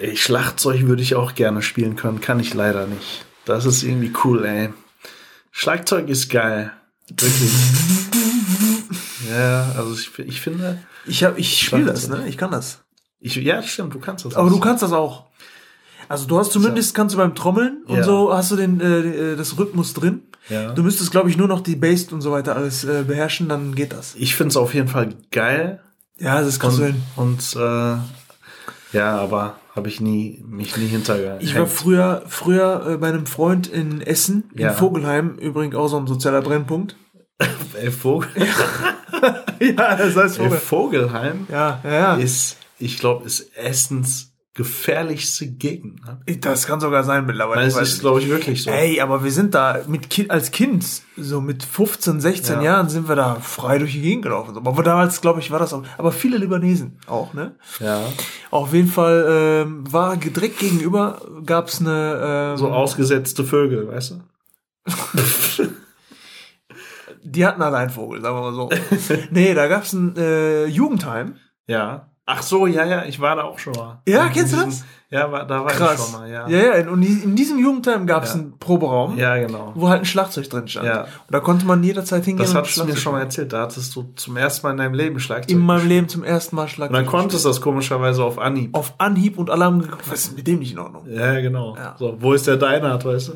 ey, Schlagzeug würde ich auch gerne spielen können, kann ich leider nicht. Das ist irgendwie cool, ey. Schlagzeug ist geil. Wirklich. ja, also ich, ich finde. Ich, hab, ich spiele das, ne? Ich kann das. Ich, ja, stimmt, du kannst das. Aber du kannst das auch. Also du hast zumindest, kannst du beim Trommeln und Ja. so hast du den, äh, äh, das Rhythmus drin. Ja. Du müsstest, glaube ich, nur noch die Bass und so weiter alles äh, beherrschen, dann geht das. Ich finde es auf jeden Fall geil. Ja, das du hin. Und, und äh, ja, aber habe ich nie mich nie hintergehalten. Ich war früher, früher äh, bei einem Freund in Essen, Ja. in Vogelheim, übrigens auch so ein sozialer Brennpunkt. Ey, Vogel, ja, das heißt Ey, Vogelheim Ja, ja, ja. ist, ich glaube, ist Essens gefährlichste Gegend. Ne? Das kann sogar sein mittlerweile. Weil es ist, glaube ich, wirklich so. Ey, aber wir sind da mit kind, als Kind, so mit 15, 16 Ja. Jahren sind wir da frei durch die Gegend gelaufen. Aber damals, glaube ich, war das auch. Aber viele Libanesen auch, ne? Ja. Auf jeden Fall ähm, war direkt gegenüber gab's eine. Ähm, So ausgesetzte Vögel, weißt du? Die hatten alle einen Vogel, sagen wir mal so. nee, da gab's ein äh, Jugendheim. Ja. Ach so, ja, ja, ich war da auch schon mal. Ja, In kennst du das? Ja, war, da war ich Krass. schon mal, ja. ja, ja. Und in diesem Jugendheim gab's Ja. einen Proberaum, Ja, genau. wo halt ein Schlagzeug drin stand. Ja. Und da konnte man jederzeit hingehen. Das hattest du mir schon mal erzählt. Da hattest du zum ersten Mal in deinem Leben Schlagzeug. In meinem. Leben zum ersten Mal Schlagzeug. Und dann konntest du das komischerweise auf Anhieb. auf Anhieb und alle haben geguckt, was ist mit dem nicht in Ordnung? Ja, genau. Ja. So, wo ist der Deinhard, weißt du?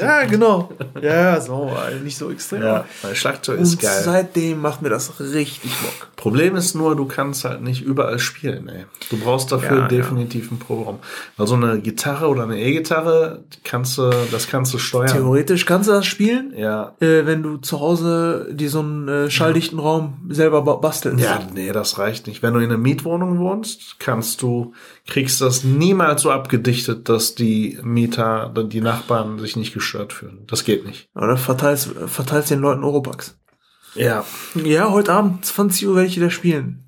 Ja, genau. Ja, so, äh, nicht so extrem. Ja, weil Schlagzeug ist geil. seitdem macht mir das richtig Bock. Problem ist nur, du kannst halt nicht überall spielen, ey. Du brauchst dafür Ja, definitiv einen Proberaum. Weil so eine Gitarre oder eine E-Gitarre, kannst du, das kannst du steuern. Theoretisch kannst du das spielen, Ja. äh, wenn du zu Hause dir so einen äh, schalldichten Raum selber ba- bastelst. Ja, nee, das reicht nicht. Wenn du in einer Mietwohnung wohnst, kannst du, kriegst das niemals so abgedichtet, dass die Mieter, die Nachbarn sich nicht gestört fühlen. Das geht nicht. Oder verteilst, verteilst den Leuten Eurobucks. Ja, Ja, heute Abend 20 Uhr werde ich wieder spielen.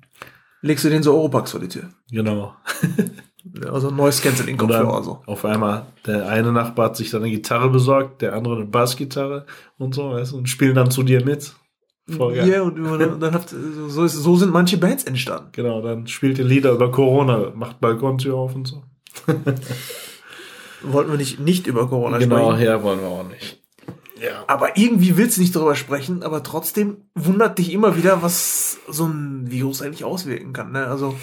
Legst du den so Eurobucks vor die Tür. genau. Also Noise Cancelling Und dann Kopfhörer so. auf einmal, der eine Nachbar hat sich dann eine Gitarre besorgt, der andere eine Bassgitarre und so, weißt du, und spielen dann zu dir mit. Voll geil. Ja, und, und dann habt, so, ist, so sind manche Bands entstanden. Genau, dann spielt ihr Lieder über Corona, macht Balkontür auf und so. Wollten wir nicht, nicht über Corona Genau, sprechen. her wollen wir auch nicht. Ja. Aber irgendwie willst du nicht darüber sprechen, aber trotzdem wundert dich immer wieder, was so ein Virus eigentlich auswirken kann. Ne? Also,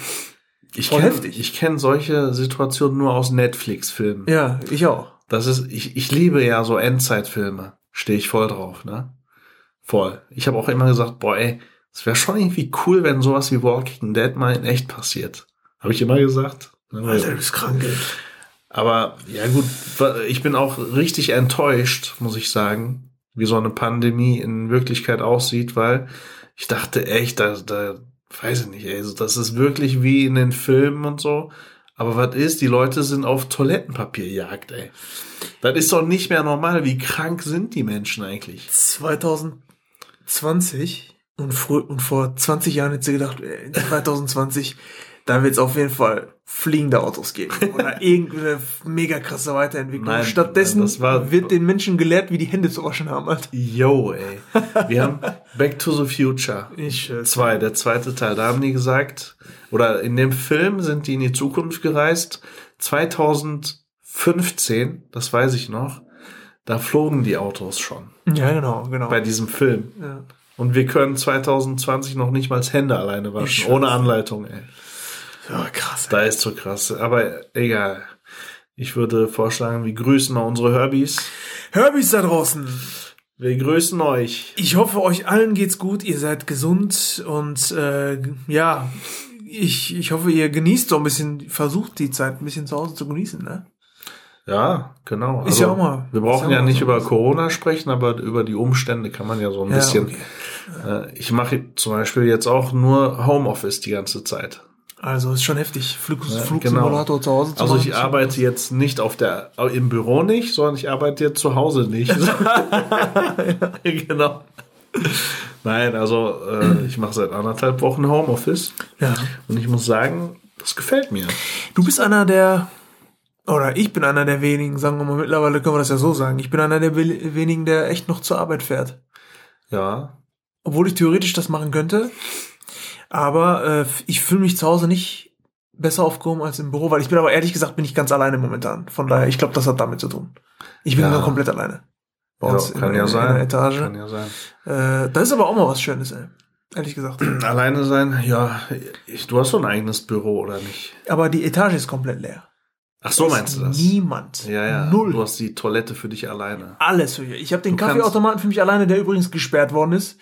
Ich kenn, heftig. Ich kenne solche Situationen nur aus Netflix-Filmen. ja, ich auch. Das ist, ich, ich liebe ja so Endzeitfilme. Stehe ich voll drauf, ne? Voll. Ich habe auch immer gesagt, boah, ey, es wäre schon irgendwie cool, wenn sowas wie Walking Dead mal in echt passiert. Habe ich immer gesagt. Weil- Alter, du bist krank, ey. Aber ja gut, ich bin auch richtig enttäuscht, muss ich sagen, wie so eine Pandemie in Wirklichkeit aussieht, weil ich dachte echt, da, da weiß ich nicht, ey, das ist wirklich wie in den Filmen und so. Aber was ist, die Leute sind auf Toilettenpapierjagd, ey. Das ist doch nicht mehr normal. Wie krank sind die Menschen eigentlich? 2020 und, frü und vor 20 Jahren hätte sie gedacht, ey, in 2020, da wird es auf jeden Fall fliegende Autos geben. Oder irgendeine mega krasse Weiterentwicklung. Nein, Stattdessen das war- wird den Menschen gelehrt, wie die Hände zu waschen haben. Alter. Yo, ey. Wir haben Back to the Future. Ich, äh, Zwei, der zweite Teil. Da haben die gesagt, oder in dem Film sind die in die Zukunft gereist. 2015, das weiß ich noch, da flogen die Autos schon Ja, genau, genau. bei diesem Film. ja. Und wir können 2020 noch nicht mal Hände alleine waschen, ohne Anleitung, ey. ja, krass. Da ist so krass. Aber egal. Ich würde vorschlagen, wir grüßen mal unsere Herbys. Herbies da draußen. Wir grüßen euch. Ich hoffe, euch allen geht's gut, ihr seid gesund und äh, ja, ich, ich hoffe, ihr genießt so ein bisschen, versucht die Zeit ein bisschen zu Hause zu genießen, ne? Ja, genau. Ist ja auch mal- Wir brauchen ja nicht so. über Corona sprechen, aber über die Umstände kann man ja so ein Ja, bisschen. okay. Äh, ich mache zum Beispiel jetzt auch nur Homeoffice die ganze Zeit. Also ist schon heftig, Flug, Ja, Flugsimulator zu Hause zu Also machen. ich arbeite jetzt nicht auf der im Büro nicht, sondern ich arbeite jetzt zu Hause nicht. genau. Nein, also äh, ich mache seit anderthalb Wochen Homeoffice Ja. und ich muss sagen, das gefällt mir. Du bist einer der, oder ich bin einer der wenigen, sagen wir mal, mittlerweile können wir das ja so sagen, ich bin einer der we- wenigen, der echt noch zur Arbeit fährt. Ja, Obwohl ich theoretisch das machen könnte. Aber äh, ich fühle mich zu Hause nicht besser aufgehoben als im Büro, weil ich bin aber ehrlich gesagt bin ich ganz alleine momentan. Von daher, ich glaube, das hat damit zu tun. Ich bin Ja. komplett alleine. Bei uns ja, kann in, ja in, sein. in der Etage. Kann ja sein. Äh, das ist aber auch mal was Schönes, ey. Ehrlich gesagt. Alleine sein, ja, ich, du hast so ein eigenes Büro, oder nicht? Aber die Etage ist komplett leer. Ach so, meinst du das? Niemand. Ja, ja. Null. Du hast die Toilette für dich alleine. Alles für dich. Ich habe den Du Kaffeeautomaten für mich alleine, der übrigens gesperrt worden ist.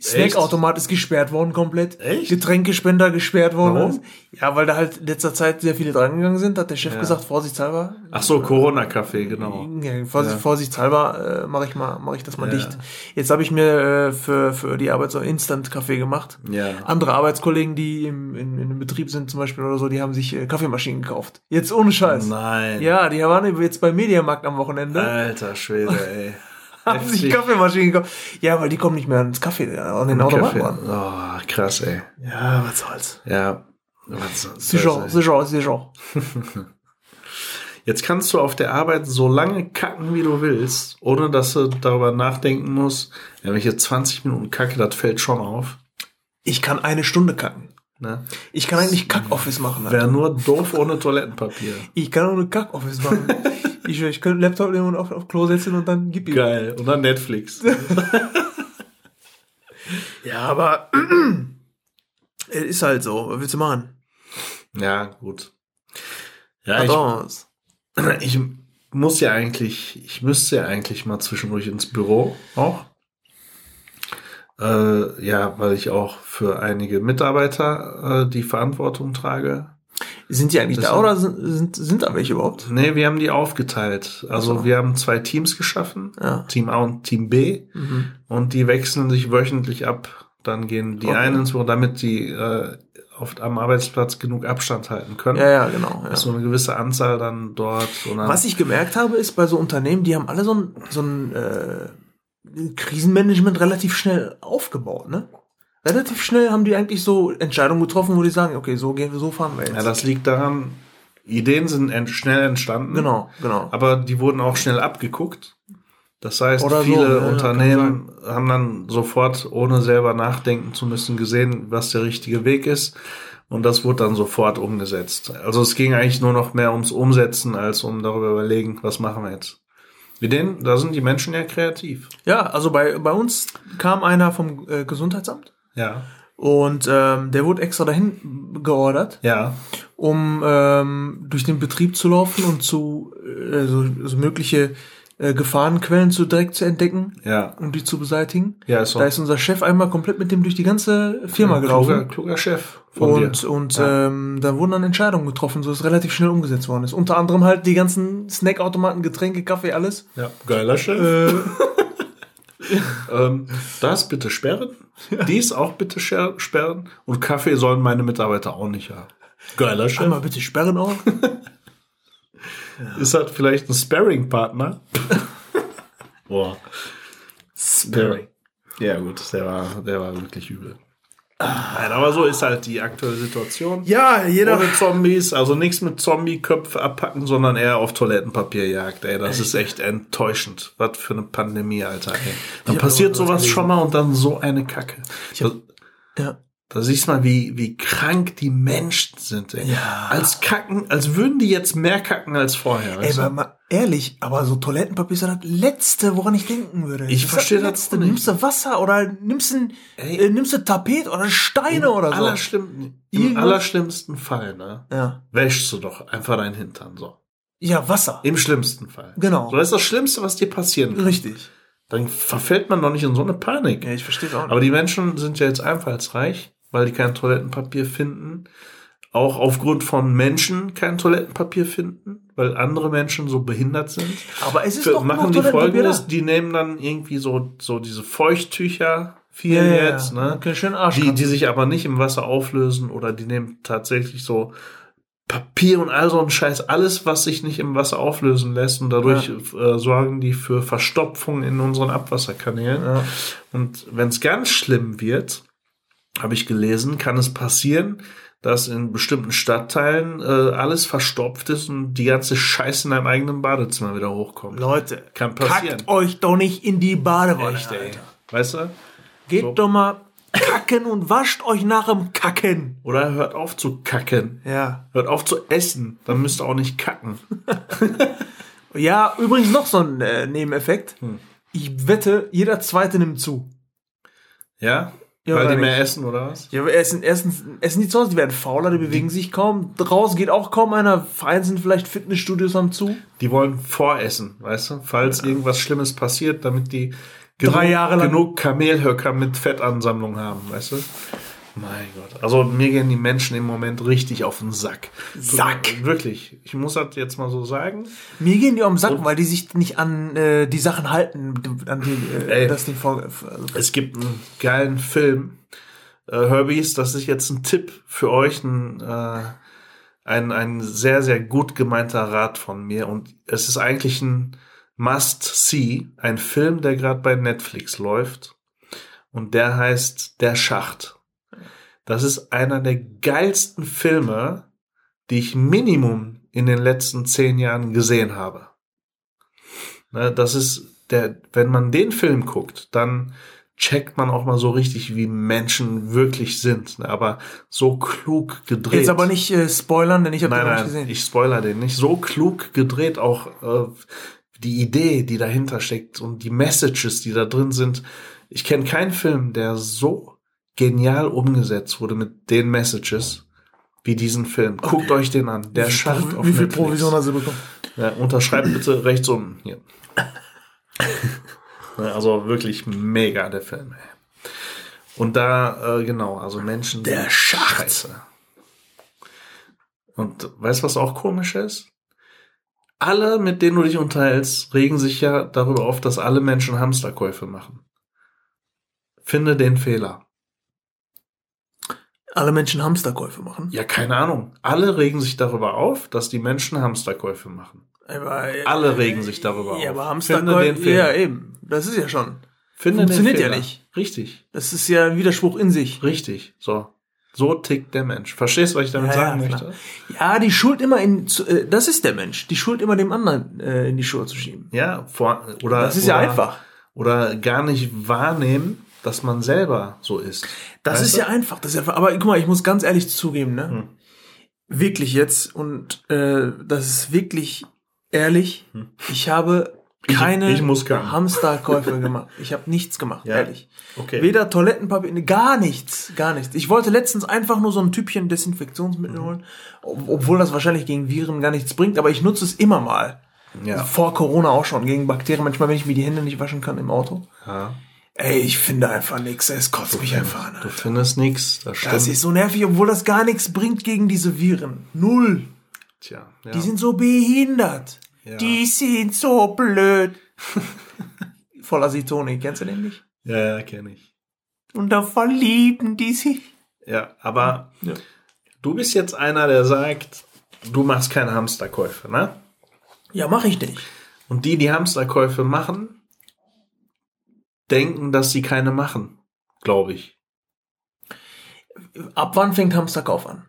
Snackautomat ist gesperrt worden komplett. Echt? Getränkespender gesperrt worden. Warum? ist. Ja, weil da halt in letzter Zeit sehr viele drangegangen sind, hat der Chef Ja. gesagt, vorsichtshalber. Ach so, Corona-Café, genau. Ja, Vorsicht, Ja. Vorsichtshalber äh, mache ich mal, mache ich das mal Ja. dicht. Jetzt habe ich mir äh, für für die Arbeit so Instant-Kaffee gemacht. Ja. Andere Arbeitskollegen, die im, in, in einem Betrieb sind zum Beispiel oder so, die haben sich äh, Kaffeemaschinen gekauft. Jetzt ohne Scheiß. Nein. Ja, die waren jetzt bei Mediamarkt am Wochenende. Alter Schwede, ey. Haben sich. Kaffeemaschinen gekauft. Ja, weil die kommen nicht mehr ans Kaffee, an den Automaten ran. Oh, krass, ey. Ja, was soll's. Ja. Was- Sicher, sicher, sicher. Jetzt kannst du auf der Arbeit so lange kacken, wie du willst, ohne dass du darüber nachdenken musst, wenn ich jetzt 20 Minuten kacke, das fällt schon auf. Ich kann eine Stunde kacken. Ne? Ich kann eigentlich Kack-Office machen. Alter. Wäre nur doof ohne Toilettenpapier. Ich kann auch eine Kack-Office machen. ich, ich könnte Laptop nehmen und auf, auf Klo setzen und dann gib ihm. Geil. Und dann Netflix. Ja, aber es ist halt so. Was willst du machen? ja, gut. Ja, ich, ich muss ja eigentlich, ich müsste ja eigentlich mal zwischendurch ins Büro auch. Äh, ja, weil ich auch für einige Mitarbeiter äh, die Verantwortung trage. Sind die eigentlich Das da oder sind, sind, sind da welche überhaupt? Nee, wir haben die aufgeteilt. Also so. wir haben zwei Teams geschaffen, Ja. Team A und Team B, Mhm. und die wechseln sich wöchentlich ab. Dann gehen die Okay. einen ins Büro, damit die äh, oft am Arbeitsplatz genug Abstand halten können. Ja, ja, genau. Ja. Ist so eine gewisse Anzahl dann dort. Dann, Was ich gemerkt habe, ist bei so Unternehmen, die haben alle so ein, so ein äh, Krisenmanagement relativ schnell aufgebaut, ne? Relativ schnell haben die eigentlich so Entscheidungen getroffen, wo die sagen, okay, so gehen wir, so fahren wir jetzt. ja, das liegt daran, Ideen sind ent schnell entstanden. genau, genau. Aber die wurden auch schnell abgeguckt. Das heißt, Oder so, viele ja, ja, Unternehmen haben dann sofort, ohne selber nachdenken zu müssen, gesehen, was der richtige Weg ist. Und das wurde dann sofort umgesetzt. Also es ging eigentlich nur noch mehr ums Umsetzen, als um darüber überlegen, was machen wir jetzt. Mit denen, da sind die Menschen ja kreativ. Ja, also bei, bei uns kam einer vom äh, Gesundheitsamt Ja. und ähm, der wurde extra dahin geordert, Ja. um ähm, durch den Betrieb zu laufen und zu äh, so, so mögliche äh, Gefahrenquellen zu direkt zu entdecken Ja. und die zu beseitigen. Ja, ist Da ist unser Chef einmal komplett mit dem durch die ganze Firma kluger, gelaufen. kluger Chef von Und, dir. und Ja. ähm, da wurden dann Entscheidungen getroffen, so dass es relativ schnell umgesetzt worden ist. Unter anderem halt die ganzen Snackautomaten, Getränke, Kaffee, alles. Ja, geiler Chef. Äh, Ähm, das bitte sperren. Dies auch bitte sperren. Und Kaffee sollen meine Mitarbeiter auch nicht haben. Geiler Chef. einmal bitte sperren auch. Ist das vielleicht ein Sparring-Partner? Boah. Sperring. Ja, gut, der war, der war wirklich übel. Nein, aber so ist halt die aktuelle Situation. Ja, jeder. Ohne Zombies, also nichts mit Zombie-Köpfe abpacken, sondern eher auf Toilettenpapierjagd. Ey, das ist echt enttäuschend. Was für eine Pandemie, Alter. Ey. Dann hab passiert sowas schon mal und dann so eine Kacke. hab- Ja. Da siehst du mal, wie, wie krank die Menschen sind. Ey. Ja. Als kacken, als würden die jetzt mehr kacken als vorher. Ey, aber mal ehrlich, aber so Toilettenpapier ist ja das Letzte, woran ich denken würde. Ich ist verstehe das Letzte. nicht. Nimmst du Wasser oder nimmst du, Ey. äh, nimmst du Tapet oder Steine oder so. Allerschlimm, Im allerschlimmsten Fall, ne? Ja. Wäschst du doch einfach deinen Hintern so. Ja, Wasser. Im schlimmsten Fall. Genau. So, das ist das Schlimmste, was dir passieren kann. Richtig. Dann verfällt man doch nicht in so eine Panik. Ja, ich verstehe auch nicht. Aber die Menschen sind ja jetzt einfallsreich, weil die kein Toilettenpapier finden. Auch aufgrund von Menschen kein Toilettenpapier finden, weil andere Menschen so behindert sind. Aber es ist Für, doch machen die folgendes, die nehmen dann irgendwie so, so diese Feuchttücher, viel Ja, ja, jetzt, ja. ne? Okay, schön Arsch. Die, die sich aber nicht im Wasser auflösen oder die nehmen tatsächlich so Papier und all so ein Scheiß, alles, was sich nicht im Wasser auflösen lässt und dadurch äh, sorgen die für Verstopfung in unseren Abwasserkanälen. ja. Und wenn es ganz schlimm wird, habe ich gelesen, kann es passieren, dass in bestimmten Stadtteilen äh, alles verstopft ist und die ganze Scheiße in deinem eigenen Badezimmer wieder hochkommt. Leute, Kann passieren. kackt euch doch nicht in die Badewanne. Echt. Alter. Weißt du? Geht So. doch mal, kacken und wascht euch nach dem Kacken. Oder hört auf zu kacken. Ja. Hört auf zu essen. Dann müsst ihr auch nicht kacken. Ja, übrigens noch so ein äh, Nebeneffekt. Hm. Ich wette, jeder zweite nimmt zu. Ja? Ja, Weil die mehr nicht? essen, oder was? Ja, aber essen, erstens essen die zu Hause, die werden fauler, die bewegen sich kaum. Draußen geht auch kaum einer. Vereinzelt vielleicht Fitnessstudios haben zu. Die wollen voressen, weißt du? Falls irgendwas Schlimmes passiert, damit die Drei Jahre lang- genug Kamelhöcker mit Fettansammlung haben, weißt du? Mein Gott. Also mir gehen die Menschen im Moment richtig auf den Sack. Sack. Wirklich. Ich muss das jetzt mal so sagen. Mir gehen die am Sack, weil die sich nicht an äh, die Sachen halten, an die, äh, Ey. das die Folge. Also, Es gibt einen geilen Film. Äh, Herbies, das ist jetzt ein Tipp für euch, ein, äh, ein, ein sehr, sehr gut gemeinter Rat von mir. Und es ist eigentlich ein Must-See, ein Film, der gerade bei Netflix läuft. Und der heißt Der Schacht. Das ist einer der geilsten Filme, die ich Minimum in den letzten zehn Jahren gesehen habe. Ne, das ist der, wenn man den Film guckt, dann checkt man auch mal so richtig, wie Menschen wirklich sind. Ne, Aber so klug gedreht. jetzt aber nicht äh, spoilern, denn ich habe den Nein, nicht nein, gesehen. ich spoiler den nicht. So klug gedreht, auch äh, die Idee, die dahinter steckt und die Messages, die da drin sind. Ich kenne keinen Film, der so genial umgesetzt wurde mit den Messages wie diesen Film. Guckt euch den an. Der Schacht auf Wie viel Netflix. Provision hast du bekommen? Ja, unterschreibt bitte rechts unten hier. Also wirklich mega der Film. Ey. Und da, äh, genau, also Menschen. Der Schacht. Scheiße. Und weißt du, was auch komisch ist? Alle, mit denen du dich unterhältst, regen sich ja darüber auf, dass alle Menschen Hamsterkäufe machen. Finde den Fehler. Alle Menschen Hamsterkäufe machen. Ja, keine Ahnung. Alle regen sich darüber auf, dass die Menschen Hamsterkäufe machen. Aber, äh, Alle regen sich darüber Ja, auf. aber Hamsterkäufe. Ja, eben. Das ist ja schon. Finde Funktioniert ja nicht. Richtig, Das ist ja ein Widerspruch in sich. richtig. So. So tickt der Mensch. Verstehst du, was ich damit Ja, sagen ja, möchte? Ja, die Schuld immer in, äh, das ist der Mensch, die Schuld immer dem anderen äh, in die Schuhe zu schieben. Ja, vor, oder. Das ist oder, ja einfach. Oder gar nicht wahrnehmen, dass man selber so ist. Das ist du? ja einfach. Das ist ja, aber guck mal, ich muss ganz ehrlich zugeben, ne? Hm. Wirklich jetzt und äh, das ist wirklich ehrlich. Ich habe keine Hm. ich gar- Hamsterkäufe gemacht. Ich habe nichts gemacht, Ja. ehrlich. Okay. Weder Toilettenpapier, ne, gar nichts, gar nichts. Ich wollte letztens einfach nur so ein Typchen Desinfektionsmittel Mhm. holen, ob- obwohl das wahrscheinlich gegen Viren gar nichts bringt, aber ich nutze es immer mal. Ja. Vor Corona auch schon, gegen Bakterien, manchmal, wenn ich mir die Hände nicht waschen kann im Auto. ja. Ey, ich finde einfach nichts, es kotzt mich einfach an. Du findest nichts. Das stimmt. Das ist so nervig, obwohl das gar nichts bringt gegen diese Viren. Null. Tja, ja. Die sind so behindert. Ja. Die sind so blöd. Voller Sitoni, kennst du den nicht? ja, ja kenne ich. Und da verlieben die sich. Ja, aber Ja. du bist jetzt einer, der sagt, du machst keine Hamsterkäufe, ne? Ja, mach ich nicht. Und die, die Hamsterkäufe machen, denken, dass sie keine machen, glaube ich. Ab wann fängt Hamsterkauf an?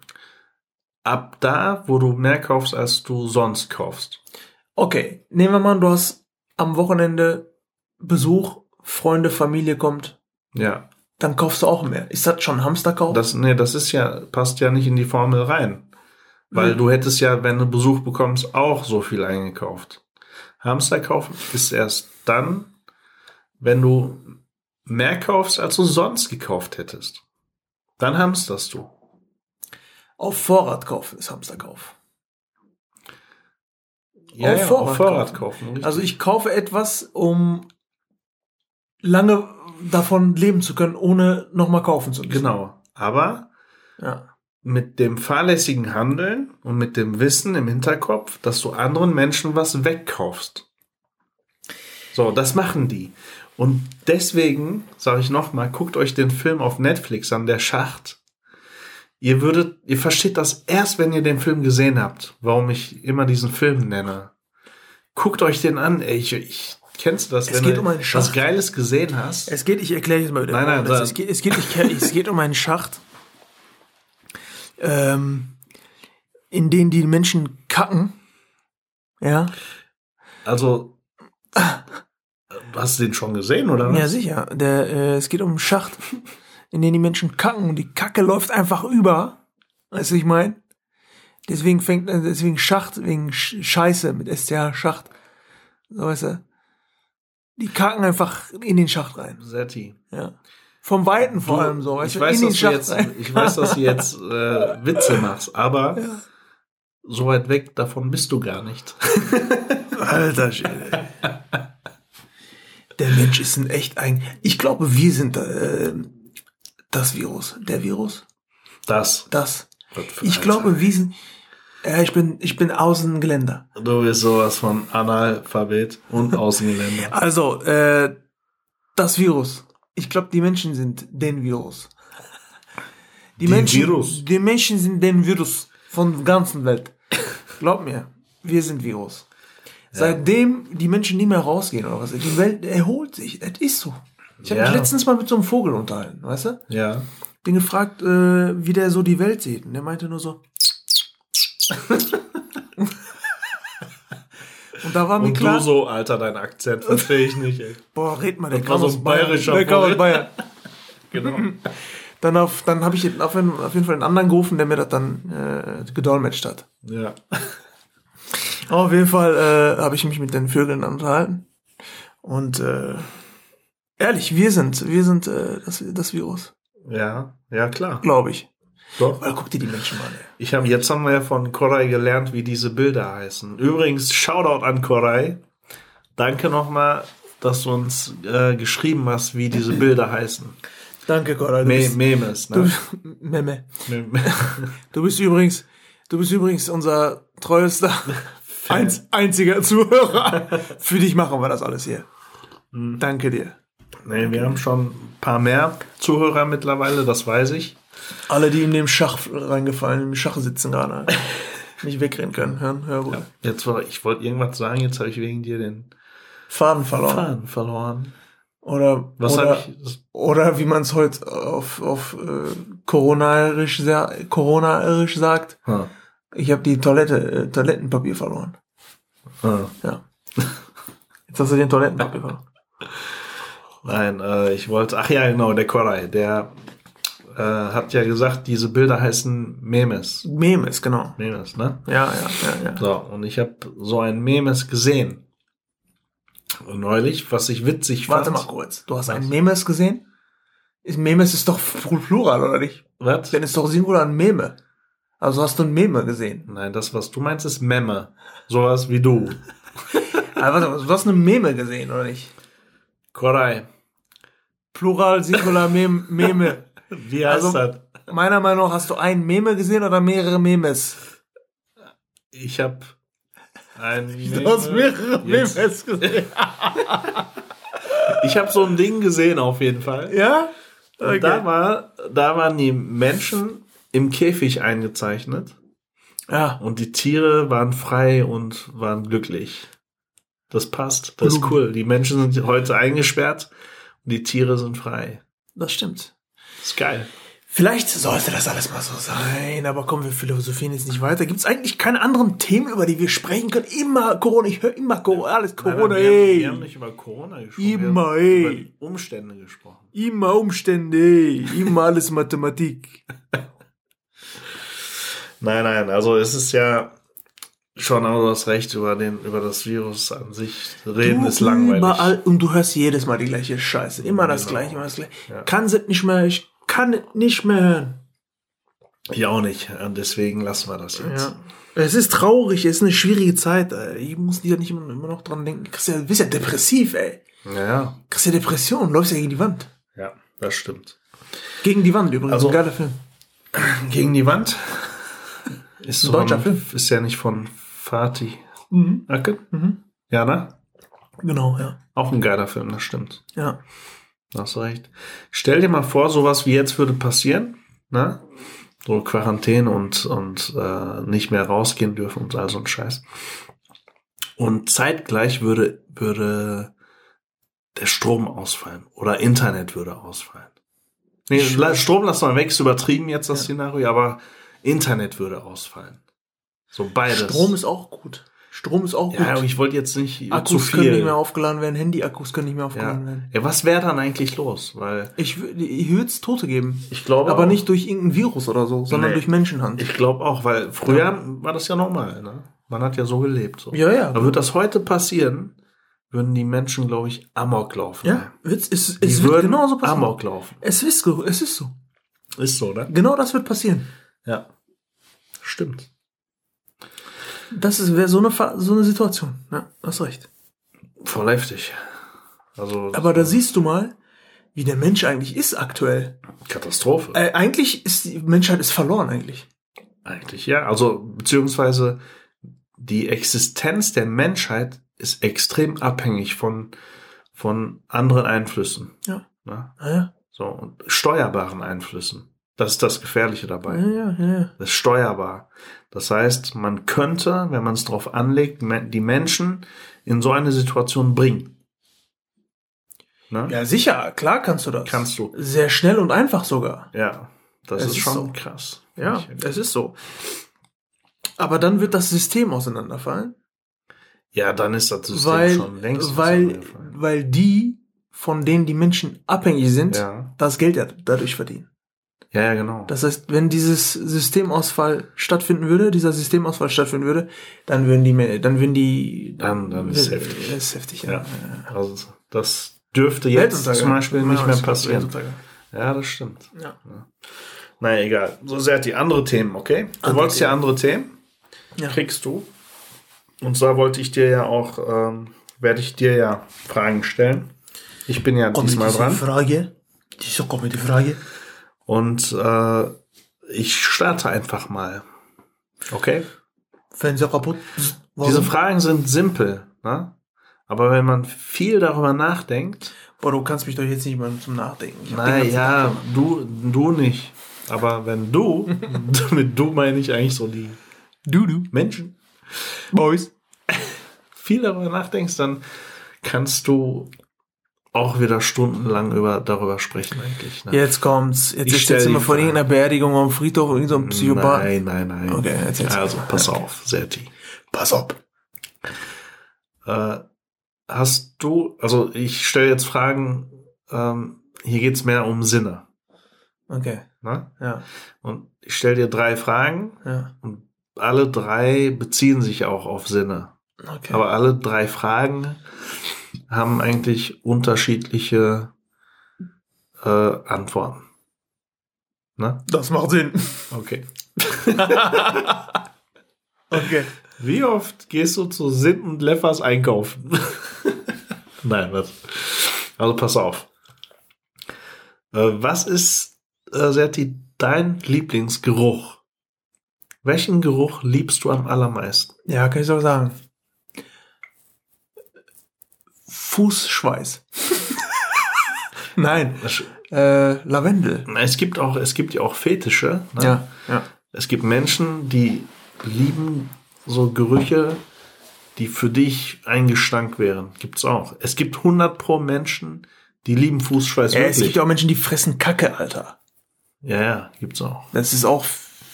Ab da, wo du mehr kaufst, als du sonst kaufst. Okay, nehmen wir mal, an, du hast am Wochenende Besuch, Freunde, Familie kommt, Ja, dann kaufst du auch mehr. Ist das schon Hamsterkauf? das, nee, das ist ja, passt ja nicht in die Formel rein. Weil Hm. du hättest ja, wenn du Besuch bekommst, auch so viel eingekauft. Hamsterkauf ist erst dann, wenn du mehr kaufst, als du sonst gekauft hättest. Dann hamsterst du. Auf Vorrat kaufen ist Hamsterkauf. Ja, Auf ja, Vorrat auf Vorrat kaufen. kaufen. Also ich kaufe etwas, um lange davon leben zu können, ohne nochmal kaufen zu müssen. Genau. Aber Ja. mit dem fahrlässigen Handeln und mit dem Wissen im Hinterkopf, dass du anderen Menschen was wegkaufst. So, das machen die. Und deswegen sage ich nochmal, guckt euch den Film auf Netflix an, der Schacht. Ihr würdet, ihr versteht das erst, wenn ihr den Film gesehen habt, warum ich immer diesen Film nenne. Guckt euch den an, ey, ich, ich kennst du das, Es wenn du um was. Geiles gesehen hast? Es geht, ich erkläre jetzt mal wieder. Nein, nein, Das- da- es, geht, es, geht, ich, es geht um einen Schacht, ähm, in den die Menschen kacken. Ja, Also, hast du den schon gesehen, oder was? ja sicher. Der, äh, es geht um einen Schacht, in denen die Menschen kacken und die Kacke läuft einfach über. Weißt du, ich meine? Deswegen fängt, äh, deswegen Schacht, wegen Sch- Scheiße mit STH Schacht. So weißt du. Die kacken einfach in den Schacht rein. Setti. Ja. Vom Weiten vor Du, allem so, weißt ich du, weiß, in den dass du Schacht jetzt, rein. ich weiß, dass du jetzt äh, Witze machst, aber so weit weg davon bist du gar nicht. Alter Schwede. Der Mensch ist ein echt ein. Ich glaube, wir sind äh, das Virus. Der Virus. Das. Das. Ich glaube, wir sind. Äh, ich bin, ich bin Außengeländer. Du bist sowas von Analphabet und Außengeländer. Also, äh, das Virus. Ich glaube, die Menschen sind den Virus. Die, Die Menschen, Virus? die Menschen sind den Virus von der ganzen Welt. Glaub mir, wir sind Virus. Seitdem die Menschen nicht mehr rausgehen oder was, die Welt erholt sich. Das ist so. Ich habe mich letztens mal mit so einem Vogel unterhalten, weißt du? Ja. Den gefragt, äh, wie der so die Welt sieht. Und der meinte nur so. Und da war mir Und klar. du so, Alter, dein Akzent verstehe ich nicht, ey. Boah, red mal, der kam so aus Bayern. bayerischer Der kam aus. Bayern. Genau. Dann, auf, dann habe ich auf jeden, auf jeden Fall einen anderen gerufen, der mir das dann äh, gedolmetscht hat. Ja. Auf jeden Fall äh, habe ich mich mit den Vögeln unterhalten. Und äh, ehrlich, wir sind, wir sind äh, das, das Virus, Ja, ja, klar. glaube ich. Doch. Weil guck dir die Menschen mal an. Ey. Ich habe jetzt haben wir ja von Koray gelernt, wie diese Bilder heißen. Übrigens, Shoutout an Koray. Danke nochmal, dass du uns äh, geschrieben hast, wie diese Bilder heißen. Danke, Cora. Du, Me bist, Memes, du, ne? Meme. Mem- du bist übrigens, du bist übrigens unser treuester, einz, einziger Zuhörer. Für dich machen wir das alles hier. Hm. Danke dir. nee, wir haben schon ein paar mehr Zuhörer mittlerweile, das weiß ich. Alle, die in dem Schach reingefallen, im Schach sitzen gerade, nicht wegrennen können. Hören, hör gut. Jetzt war, ich wollte irgendwas sagen, jetzt habe ich wegen dir den Faden verloren. Faden verloren. Oder, Was oder, ich? Oder wie man es heute auf, auf äh, Corona-erisch sa Corona sagt, ah, ich habe die Toilette, äh, Toilettenpapier verloren. ah. Ja. Jetzt hast du den Toilettenpapier verloren. Nein, äh, ich wollte, ach ja, genau, der Koray, der äh, hat ja gesagt, diese Bilder heißen Memes. Memes, genau. Memes, ne? Ja, ja, ja, ja. So, und ich habe so ein Memes gesehen. Und neulich, was ich witzig Warte fand. mal kurz. Du hast Was? ein Memes gesehen? Memes ist doch Plural, oder nicht? Was? Denn ist doch Singular ein Meme. Also hast du ein Meme gesehen. Nein, das, was du meinst, ist Memme. Sowas wie du. Aber warte mal, du hast eine Meme gesehen, oder nicht? Koray, Plural, Singular, Mem Meme. wie heißt Also- das? Meiner Meinung nach hast du ein Meme gesehen oder mehrere Memes? Ich habe ein Meme. Du hast mehrere Jetzt- Memes gesehen. Ich habe so ein Ding gesehen auf jeden Fall. Ja? Und da, war, da waren die Menschen im Käfig eingezeichnet Ja. und die Tiere waren frei und waren glücklich. Das passt, das ist cool. Die Menschen sind heute eingesperrt und die Tiere sind frei. Das stimmt. Das ist geil. Vielleicht sollte das alles mal so sein, aber kommen wir philosophieren jetzt nicht weiter. Gibt es eigentlich keine anderen Themen, über die wir sprechen können? Immer Corona, ich höre immer Corona, alles Corona, Nein, wir, haben, wir haben ey. nicht über Corona gesprochen. Immer, ey. über die Umstände gesprochen. Immer Umstände, ey. immer alles Mathematik. Nein, nein, also es ist ja schon auch das Recht über den, über das Virus an sich reden ist langweilig. Überall, und du hörst jedes Mal die gleiche Scheiße. Immer das Genau. gleiche, immer das gleiche. Ja. Kann es nicht mehr, ich kann es nicht mehr hören. Ich auch nicht. Und deswegen lassen wir das jetzt. Ja. Es ist traurig, es ist eine schwierige Zeit. Ey. Ich muss dir nicht immer, immer noch dran denken. Du ja, du bist ja depressiv, ey. Ja, ja, Du kriegst ja Depression, läufst ja gegen die Wand. ja, das stimmt. Gegen die Wand übrigens, Also- ein geiler Film. Gegen die Wand ist Ein deutscher Film. ist ja nicht von Fatih Mhm. Akin. Mhm. Ja, ne? Genau, ja. Auch ein geiler Film, das stimmt. Ja. Da Hast du recht. Stell dir mal vor, sowas wie jetzt würde passieren, ne? So Quarantäne und, und äh, nicht mehr rausgehen dürfen und all so ein Scheiß. Und zeitgleich würde, würde der Strom ausfallen oder Internet würde ausfallen. Nee, Strom lass mal weg, ist übertrieben jetzt das Ja. Szenario, aber Internet würde ausfallen. So beides. Strom ist auch gut. Strom ist auch gut. Ja, aber ich wollte jetzt nicht zu Akkus können nicht viel. mehr aufgeladen werden, Handy-Akkus können nicht mehr aufgeladen Ja. werden. ja, was wäre dann eigentlich los? Weil Ich, ich würde es Tote geben. ich glaube Aber auch- nicht durch irgendein Virus oder so, sondern Nee. durch Menschenhand. Ich glaube auch, weil früher war das ja normal. Ne? Man hat ja so gelebt. So. Ja, ja. Aber wird das heute passieren, würden die Menschen, glaube ich, Amok laufen. ja, es, Die es wird genauso passieren. Amok laufen. Es ist so, es ist so. Ist so, ne? Genau das wird passieren. Ja. Stimmt. Das ist- wäre so eine, so eine Situation. Ja, hast recht. Voll heftig. Also Aber da siehst du mal, wie der Mensch eigentlich ist aktuell. Katastrophe. Äh, eigentlich ist die Menschheit ist verloren eigentlich. Eigentlich, ja. Also, beziehungsweise die Existenz der Menschheit ist extrem abhängig von, von anderen Einflüssen. Ja. Ne? Ja, So, und steuerbaren Einflüssen. Das ist das Gefährliche dabei. ja, ja, ja. Das ist steuerbar. Das heißt, man könnte, wenn man es drauf anlegt, die Menschen in so eine Situation bringen. Ne? Ja, sicher, klar kannst du das. Kannst du. Sehr schnell und einfach sogar. Ja, das ist ist schon so. krass. Ja, es ist so. Aber dann wird das System auseinanderfallen, Ja, dann ist das System weil, schon längst weil, weil die, von denen die Menschen abhängig sind, das Geld ja dadurch verdienen. Ja, ja, genau. Das heißt, wenn dieses Systemausfall stattfinden würde, dieser Systemausfall stattfinden würde, dann würden die, mehr- dann würden die, Dann- dann ist es heftig. Das ist heftig, ja. Ja. Also, das dürfte jetzt zum Beispiel nicht Ja, mehr passieren. Weltuntergang. Ja, das stimmt. Ja. Naja, egal. So sehr die andere Themen, okay? Du Andere wolltest ja Themen. andere Themen. Ja. Kriegst du. Und zwar wollte ich dir ja auch, ähm, werde ich dir ja Fragen stellen. Ich bin ja diesmal dran. Frage. Diese kommt die Frage. Und äh, ich starte einfach mal. Okay? Fernseher kaputt. Warum? Diese Fragen sind simpel, ne? Aber wenn man viel darüber nachdenkt, Boah, du kannst mich doch jetzt nicht mal zum Nachdenken. Ich hab den na ganzen ja, Tag- du, du nicht. Aber wenn du, mit du meine ich eigentlich so die Du, du. Menschen, Boys. viel darüber nachdenkst, dann kannst du auch wieder stundenlang über, darüber sprechen eigentlich. Ne? Jetzt kommt's. Jetzt Ich jetzt immer von Frage. irgendeiner Beerdigung am Friedhof irgend so ein Psychopath. Nein, nein, nein. Okay, erzähl's. Also, pass Okay. auf, Serti. Pass auf. Äh, hast du, also ich stelle jetzt Fragen, ähm, hier geht's mehr um Sinne. Okay. Ne? Ja. Und ich stelle dir drei Fragen Ja. und alle drei beziehen sich auch auf Sinne. Okay. Aber alle drei Fragen haben eigentlich unterschiedliche äh, Antworten. Ne? das macht Sinn. Okay. Okay. Wie oft gehst du zu Sinn und Leffers einkaufen? Nein, was? Also pass auf. Äh, was ist, äh, Serti, dein Lieblingsgeruch? Welchen Geruch liebst du am allermeisten? Ja, kann ich so sagen. Fußschweiß. Nein. Äh, Lavendel. Es gibt auch, es gibt ja auch Fetische. Ne? Ja. Ja. Es gibt Menschen, die lieben so Gerüche, die für dich ein Gestank wären. Gibt's auch. Es gibt 100 pro Menschen, die lieben Fußschweiß Ja, es wirklich. gibt ja auch Menschen, die fressen Kacke, Alter. ja, ja, gibt's auch. Das ist auch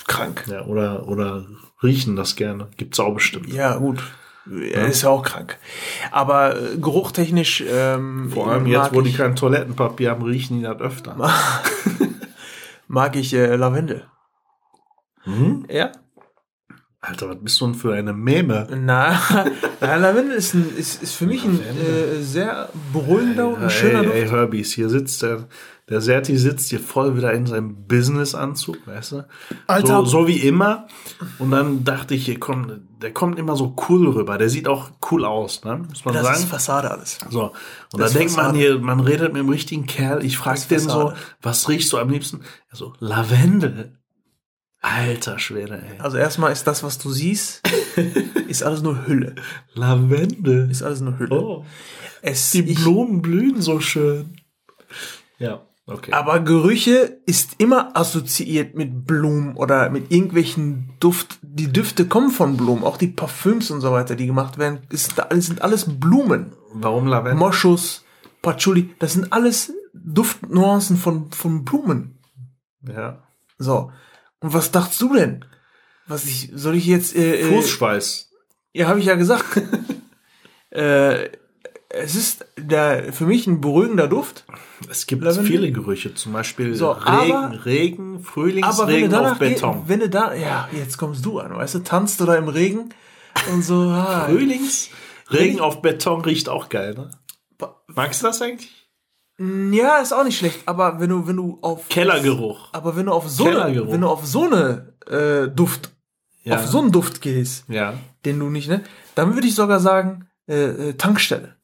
krank. Ja, oder, oder riechen das gerne. Gibt's auch bestimmt. Ja, gut. Ja, ist ja auch krank. Aber äh, geruchtechnisch ähm, Vor allem jetzt, wo die kein Toilettenpapier haben, riechen die das öfter. mag ich äh, Lavendel. Hm? Ja. Alter, was bist du denn für eine Meme? Na, na Lavendel ist, ein, ist, ist für mich ein äh, sehr beruhigender und ein schöner ey, Duft. ey, Herbies, hier sitzt der, der Serti sitzt hier voll wieder in seinem Business-Anzug, weißt du? Alter. So, so wie immer. Und dann dachte ich, hier kommt, der kommt immer so cool rüber. Der sieht auch cool aus, ne? Muss man Das sagen. ist Fassade alles. So, und Das da denkt man Fassade. hier, man redet mit dem richtigen Kerl. Ich frag Das den so, was riechst du am liebsten? Er so, Lavendel. Alter Schwede, ey. Also erstmal ist das, was du siehst, ist alles nur Hülle. Lavendel. Ist alles nur Hülle. Oh, Es, die Blumen blühen so schön. Ja, okay. aber Gerüche ist immer assoziiert mit Blumen oder mit irgendwelchen Duft. Die Düfte kommen von Blumen. Auch die Parfüms und so weiter, die gemacht werden, ist, sind alles Blumen. Warum Lavendel? Moschus, Patchouli, das sind alles Duftnuancen von, von Blumen. Ja. So. Und was dachtest du denn? Was ich, soll ich jetzt, äh, äh, Fußschweiß. Ja, habe ich ja gesagt. äh, es ist der, für mich ein beruhigender Duft. Es gibt Lavendel? viele Gerüche, zum Beispiel So, Regen, aber- Regen, Aber Frühlingsregen auf danach geh- Beton. wenn du da, ja, jetzt kommst du an, weißt du, tanzt du da im Regen und so, ah, Frühlingsregen auf Beton riecht auch geil, ne? Magst du das eigentlich? Ja, ist auch nicht schlecht, aber wenn du, wenn du auf, Kellergeruch. aber wenn du auf so eine, wenn du auf so eine, äh, Duft, Ja. auf so einen Duft gehst, ja. den du nicht, ne, dann würde ich sogar sagen, äh, äh, Tankstelle.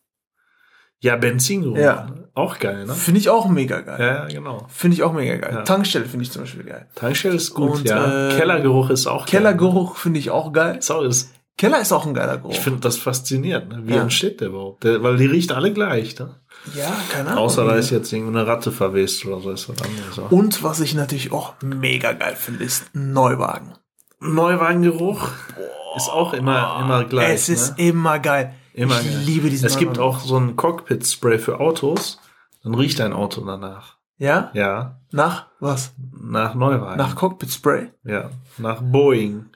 Ja, Benzingeruch. Ja. ne? Auch geil, ne? Finde ich auch mega geil. Ja, genau. Finde ich auch mega geil. Ja. Tankstelle finde ich zum Beispiel geil. Tankstelle ist gut, Und, ja. äh, Kellergeruch ist auch geil. Kellergeruch finde ich auch geil. Auch, ist, Keller ist auch ein geiler Geruch. ich finde das faszinierend, ne? Wie entsteht der überhaupt? Der, weil die riechen alle gleich, ne? Ja, keine Ahnung. Außer da ist jetzt irgendeine Ratte verwest oder so, ist was anderes. Und was ich natürlich auch mega geil finde, ist Neuwagen. Neuwagengeruch ist auch immer, immer gleich. es ist ne? immer geil. immer ich geil. liebe diesen Es gibt auch so ein Cockpit-Spray für Autos, dann riecht dein Auto danach. Ja? Ja, Nach was? nach Neuwagen. Nach Cockpit Spray? ja, nach Boeing.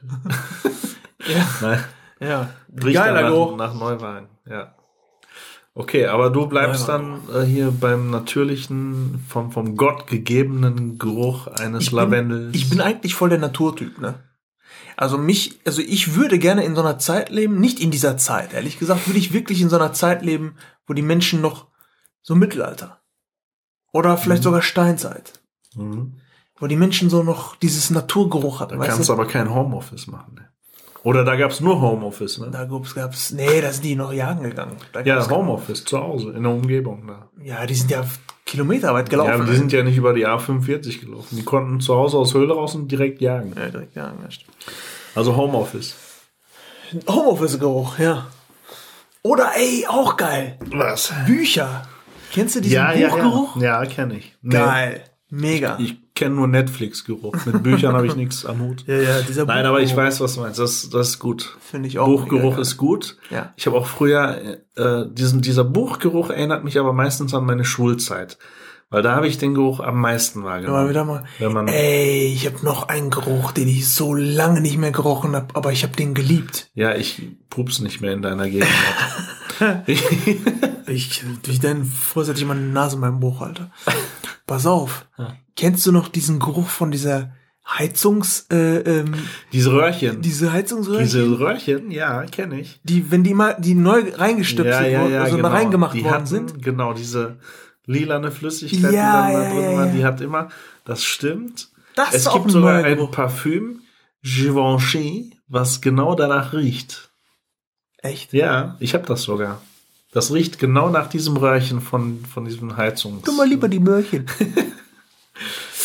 Ja. Nein, Ja. riecht Geiler nach, nach Neuwagen. Ja. Okay, aber du bleibst dann äh, hier beim natürlichen, vom, vom Gott gegebenen Geruch eines Ich bin, Lavendels. ich bin eigentlich voll der Naturtyp, ne? Also mich, also ich würde gerne in so einer Zeit leben, nicht in dieser Zeit, ehrlich gesagt, würde ich wirklich in so einer Zeit leben, wo die Menschen noch so Mittelalter oder vielleicht Mhm. sogar Steinzeit, Mhm. wo die Menschen so noch dieses Naturgeruch hatten, Da kannst du aber kein Homeoffice machen. Ne? Oder da gab's nur Homeoffice, ne? Da gab's, gab's, nee, da sind die noch jagen gegangen. Da Ja, Homeoffice zu Hause, in der Umgebung da. Ja, die sind ja kilometerweit gelaufen. Ja, aber die sind ja nicht über die A45 gelaufen. Die konnten zu Hause aus Höhle raus und direkt jagen. ja, direkt jagen, ja, stimmt. Also Homeoffice. Homeoffice-Geruch, ja. Oder ey, auch geil. Was? Bücher. Kennst du diesen Ja, ja, Buchgeruch? ja. Ja, kenne ich. Nee, Geil. Mega. Ich kenne nur Netflix-Geruch. Mit Büchern habe ich nichts am Hut. ja, ja, dieser Nein, aber ich weiß, was du meinst. Das, das ist gut. Finde ich auch. Buchgeruch ist gut. Ja. Ich habe auch früher, äh, diesen, dieser Buchgeruch erinnert mich aber meistens an meine Schulzeit. Weil da habe ich den Geruch am meisten wahrgenommen. wieder mal. Wenn man, Ey, ich habe noch einen Geruch, den ich so lange nicht mehr gerochen habe, aber ich habe den geliebt. ja, ich pups nicht mehr in deiner Gegenwart. Ich, durch deinen vorsätzlich ich meine Nase in meinem Buch, Alter. Pass auf. Kennst du noch diesen Geruch von dieser Heizungs, äh, ähm, Diese Röhrchen. diese Heizungsröhrchen? Diese Röhrchen, ja, kenne ich. die, wenn die mal, die neu reingestöpselt wurden, also genau. reingemacht die worden hatten, sind. Genau, diese lilane Flüssigkeit, die Ja, dann da ja, drin ja, war, ja. die hat immer, das stimmt. Das es ist auch gibt ein sogar ein Geruch. Parfüm, Givenchy, was genau danach riecht. Echt? Ja, ich habe das sogar. Das riecht genau nach diesem Röhrchen von, von diesem Heizungs... Tu mal lieber die Möhrchen.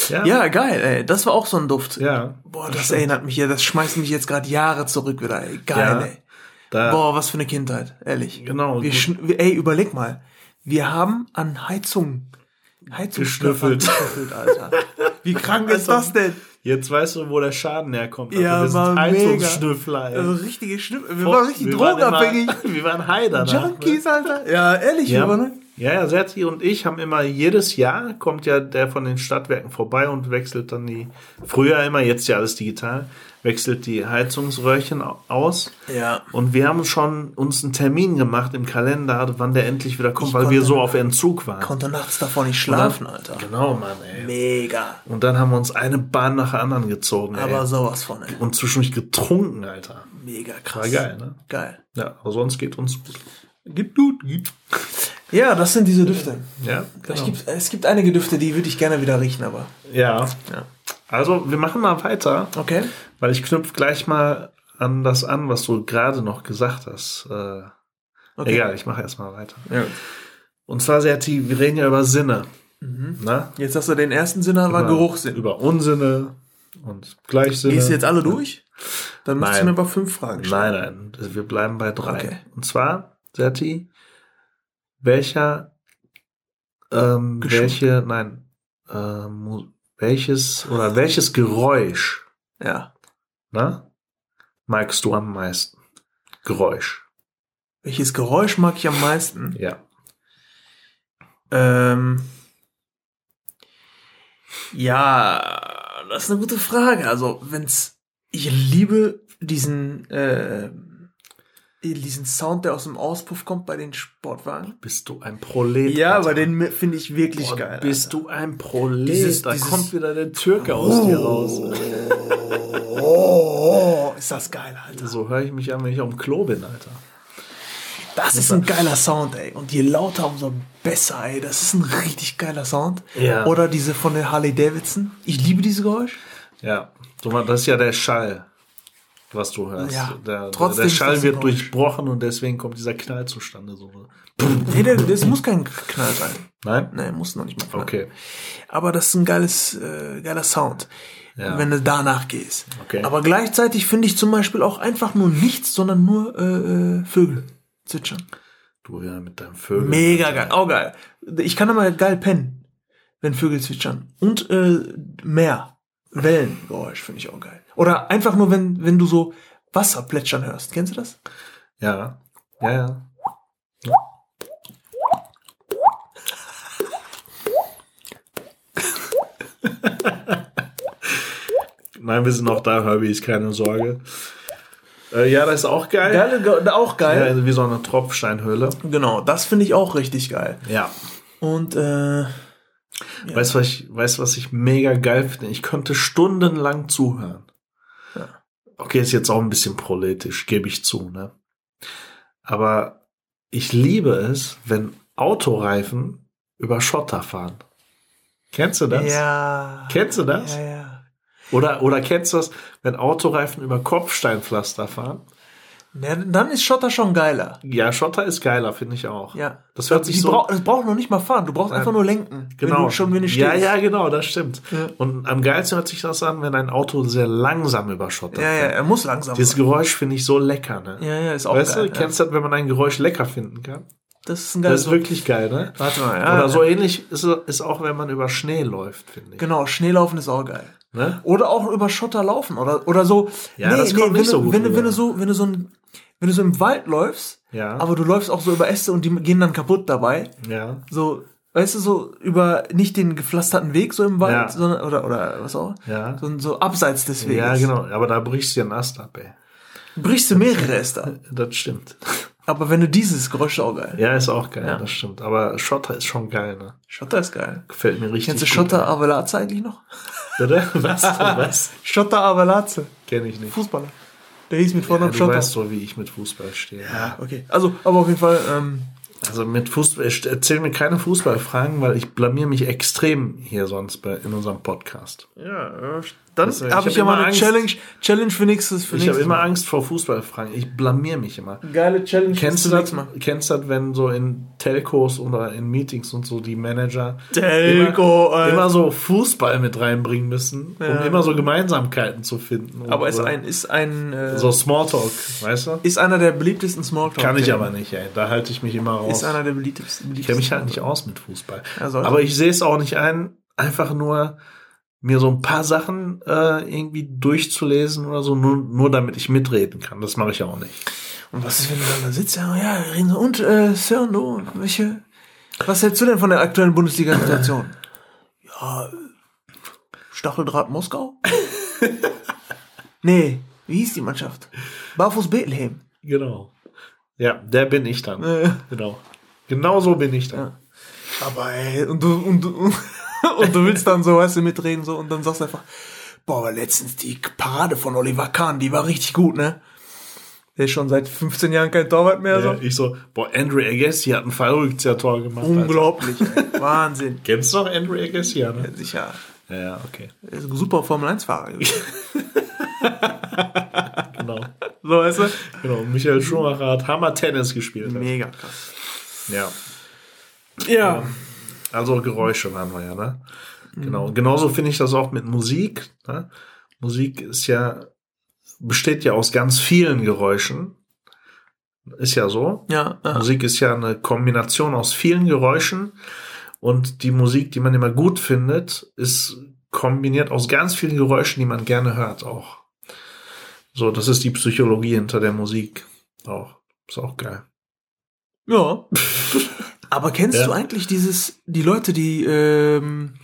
Ja, Ja, geil, ey. Das war auch so ein Duft. ja. Boah, das erinnert mich ja, das schmeißt mich jetzt gerade Jahre zurück wieder, ey. Geil, Ja. ey. Da, Boah, was für eine Kindheit, ehrlich. Genau, Wir ey, überleg mal. Wir haben an Heizung, Heizungsstoffen Geschnüffelt. geschnüffelt, Alter. Wie krank ist Also, das denn? Jetzt weißt du, wo der Schaden herkommt. Ja, wir sind. Heizungsschnüffler. Also richtige Schnüffel. Wir waren richtig Wir waren drogenabhängig. Immer, wir waren Heider. ne? Junkies, Alter. Ja, ehrlich, Ja, wir waren, ja, ja, Serti und ich haben immer jedes Jahr kommt ja der von den Stadtwerken vorbei und wechselt dann die, früher immer, jetzt ja alles digital, wechselt die Heizungsröhrchen au- aus. Ja. Und wir haben schon uns einen Termin gemacht im Kalender, wann der endlich wieder kommt, Ich weil wir so auf Entzug waren. Konnte nachts davor nicht schlafen, Alter. Genau, Mann, ey. Mega. Und dann haben wir uns eine Bahn nach der anderen gezogen, ey. Aber sowas von, ey. und zwischendurch getrunken, Alter. Mega krass. War geil, ne? Geil. Ja, aber sonst geht uns gut. Gibt gut, gibt. Ja, das sind diese Düfte. Ja, Es, genau. gibt, es gibt einige Düfte, die würde ich gerne wieder riechen, aber. Ja. Ja. Also, wir machen mal weiter. Okay. Weil ich knüpfe gleich mal an das an, was du gerade noch gesagt hast. Äh, okay. Egal, ich mache erstmal weiter. Ja. Und zwar, Serti, wir reden ja über Sinne. Na? Jetzt hast du den ersten Sinn, war Über- Geruchssinn. Über Unsinne und Gleichsinne. Gehst du jetzt alle durch? Dann musst Nein. du mir aber fünf Fragen stellen. Nein, nein, wir bleiben bei drei. Okay. Und zwar, Serti, welcher, ähm, Geschmack. welche, nein, ähm, welches oder welches Geräusch, Ja. na, magst du am meisten? Geräusch, Welches Geräusch mag ich am meisten? ja. Ähm, ja, das ist eine gute Frage. Also, wenn's, ich liebe diesen, äh, diesen Sound, der aus dem Auspuff kommt bei den Sportwagen. Bist du ein Prolet? Ja, Alter. aber den finde ich wirklich Boah, geil. Bist du ein Prolet? Dieses- da dieses- kommt wieder der Türke aus dir raus. Oh, ist das geil, Alter. So höre ich mich an, wenn ich auf dem Klo bin, Alter. Das ist ein geiler Sound, ey. Und je lauter, umso besser, ey. Das ist ein richtig geiler Sound. Ja. Oder diese von der Harley Davidson. Ich liebe diese Geräusch. Ja, das ist ja der Schall, was du hörst. Ja, der, trotzdem der Schall wird durchbrochen und deswegen kommt dieser Knall zustande. So. Nee, der- das muss kein Knall sein. Nein? Nee, muss noch nicht mal knallen. Okay. Aber das ist ein geiles, äh, geiler Sound. Ja. Wenn du danach gehst. Okay. Aber gleichzeitig finde ich zum Beispiel auch einfach nur nichts, sondern nur äh, äh, Vögel zwitschern. Du ja mit deinem Vögel. Mega geil, auch geil. Ich kann aber geil pennen, wenn Vögel zwitschern. Und äh, Meer, Wellengeräusch finde ich auch geil. Oder einfach nur, wenn, wenn du so Wasser plätschern hörst. Kennst du das? Ja. Ja, ja. Nein, wir sind noch da, Herbie, keine Sorge. Äh, ja, das ist auch geil. Geile, ge- auch geil. Ja, wie so eine Tropfsteinhöhle. Genau, das finde ich auch richtig geil. Ja. Und äh, Weißt du, was ich, weißt, was ich mega geil finde? Ich könnte stundenlang zuhören. Ja. Okay, ist jetzt auch ein bisschen proletisch, gebe ich zu, ne? Aber ich liebe es, wenn Autoreifen über Schotter fahren. Kennst du das? ja. Kennst du das? Ja, ja. Oder, oder kennst du das, wenn Autoreifen über Kopfsteinpflaster fahren? Ja. Dann ist Schotter schon geiler. Ja, Schotter ist geiler, finde ich auch. Ja. Das hört sich so- brauch, das braucht noch nicht mal fahren. Du brauchst einfach nur lenken. Genau. Wenn du schon, wenn du stehst. ja, ja, genau, das stimmt. Ja. Und am geilsten hört sich das an, wenn ein Auto sehr langsam über Schotter Ja, ja, fährt. er muss langsam Dieses. Geräusch finde ich so lecker, ne? Ja, ja, ist auch weißt geil. du, kennst du das, wenn man ein Geräusch lecker finden kann? ja. Das ist ein Das geiles ist wirklich geil, ne? Warte mal, ja. Oder so ähnlich ist, ist auch, wenn man über Schnee läuft, finde ich. Genau, Schneelaufen ist auch geil. Ne? Oder auch über Schotter laufen oder oder so. Ja, das kommt wenn nicht du, so gut wenn wenn du so, wenn du so ein, wenn du so im Wald läufst, Ja. aber du läufst auch so über Äste und die gehen dann kaputt dabei. Ja. So, weißt du, so über nicht den gepflasterten Weg so im Wald, Ja. sondern oder oder was auch? Ja. So, so abseits des Weges. Ja, genau. Aber da brichst du ja einen Ast ab, ey. Brichst du mehrere Äste. Das stimmt. Aber wenn du dieses Geräusch auch geil. Ja, ist auch geil, Ja. das stimmt. Aber Schotter ist schon geil, ne? Schotter ist geil. Gefällt mir richtig. Kennst du. Schotter Avelaze eigentlich noch? Oder? Was? Was? Schotter Avelaze. Kenn ich nicht. Fußballer. Der hieß mit Ja, Vornamen du Schotter. weißt so, wie ich mit Fußball stehe. Ja, okay. Also, aber auf jeden Fall, ähm, Also mit Fußball, erzähl mir keine Fußballfragen, weil ich blamier mich extrem hier sonst bei, in unserem Podcast. ja, äh, dann ich habe ich, hab ja mal immer eine Angst. Challenge, Challenge für nächstes, für Ich habe immer. Angst vor Fußballfragen. Ich blamier mich immer. Geile Challenge Kennst du für das? nächstes Mal. Kennst du das, wenn so in Telcos oder in Meetings und so die Manager Telco, immer, immer so Fußball mit reinbringen müssen, um Ja. immer so Gemeinsamkeiten zu finden. Aber ist ein, ist ein, äh, so Smalltalk, weißt du? ist einer der beliebtesten Smalltalk. Kann ich aber nicht, ey. Da halte ich mich immer raus. Ist einer der beliebtesten. Ich kenne mich halt nicht aus mit Fußball. Ja. Aber ich sehe es auch nicht ein, einfach nur mir so ein paar Sachen äh, irgendwie durchzulesen oder so, nur, nur damit ich mitreden kann. Das mache ich auch nicht. Und was ist, wenn du dann da sitzt? Ja, ja, reden so, und, äh, Sir, und du, welche, was hältst du denn von der aktuellen Bundesliga-Situation? ja, Stacheldraht Moskau? nee, wie hieß die Mannschaft? Barfuß Bethlehem. Genau. Ja, der bin ich dann. Äh. Genau. Genau so bin ich dann. Ja. Aber ey, und du, und du, und du willst dann so, weißt du, mitreden so und dann sagst du einfach, boah, aber letztens die Parade von Oliver Kahn, die war richtig gut, ne? Der ist schon seit 15 Jahren kein Torwart mehr, so. Ja, ich so, boah, Andrew Agassi hat ein Fallrückzieher-Tor gemacht. Unglaublich, ey. Wahnsinn. Kennst du noch Andrew Agassi, ja, ne? Sicher. Ja, ja, okay. Er ist ein super Formel-1-Fahrer gewesen. Genau. so, weißt du? genau. Michael Schumacher hat Hammer Tennis gespielt. Mega krass. Ja. Ja. Also Geräusche waren wir ja, ne? Mhm. Genau. Genauso finde ich das auch mit Musik. Ne? Musik ist ja, besteht ja aus ganz vielen Geräuschen. Ist ja so. Ja, ja. Musik ist ja eine Kombination aus vielen Geräuschen. Und die Musik, die man immer gut findet, ist kombiniert aus ganz vielen Geräuschen, die man gerne hört auch. So, das ist die Psychologie hinter der Musik auch. Ist auch geil. Ja. Aber kennst Ja. du eigentlich dieses, die Leute, die ähm,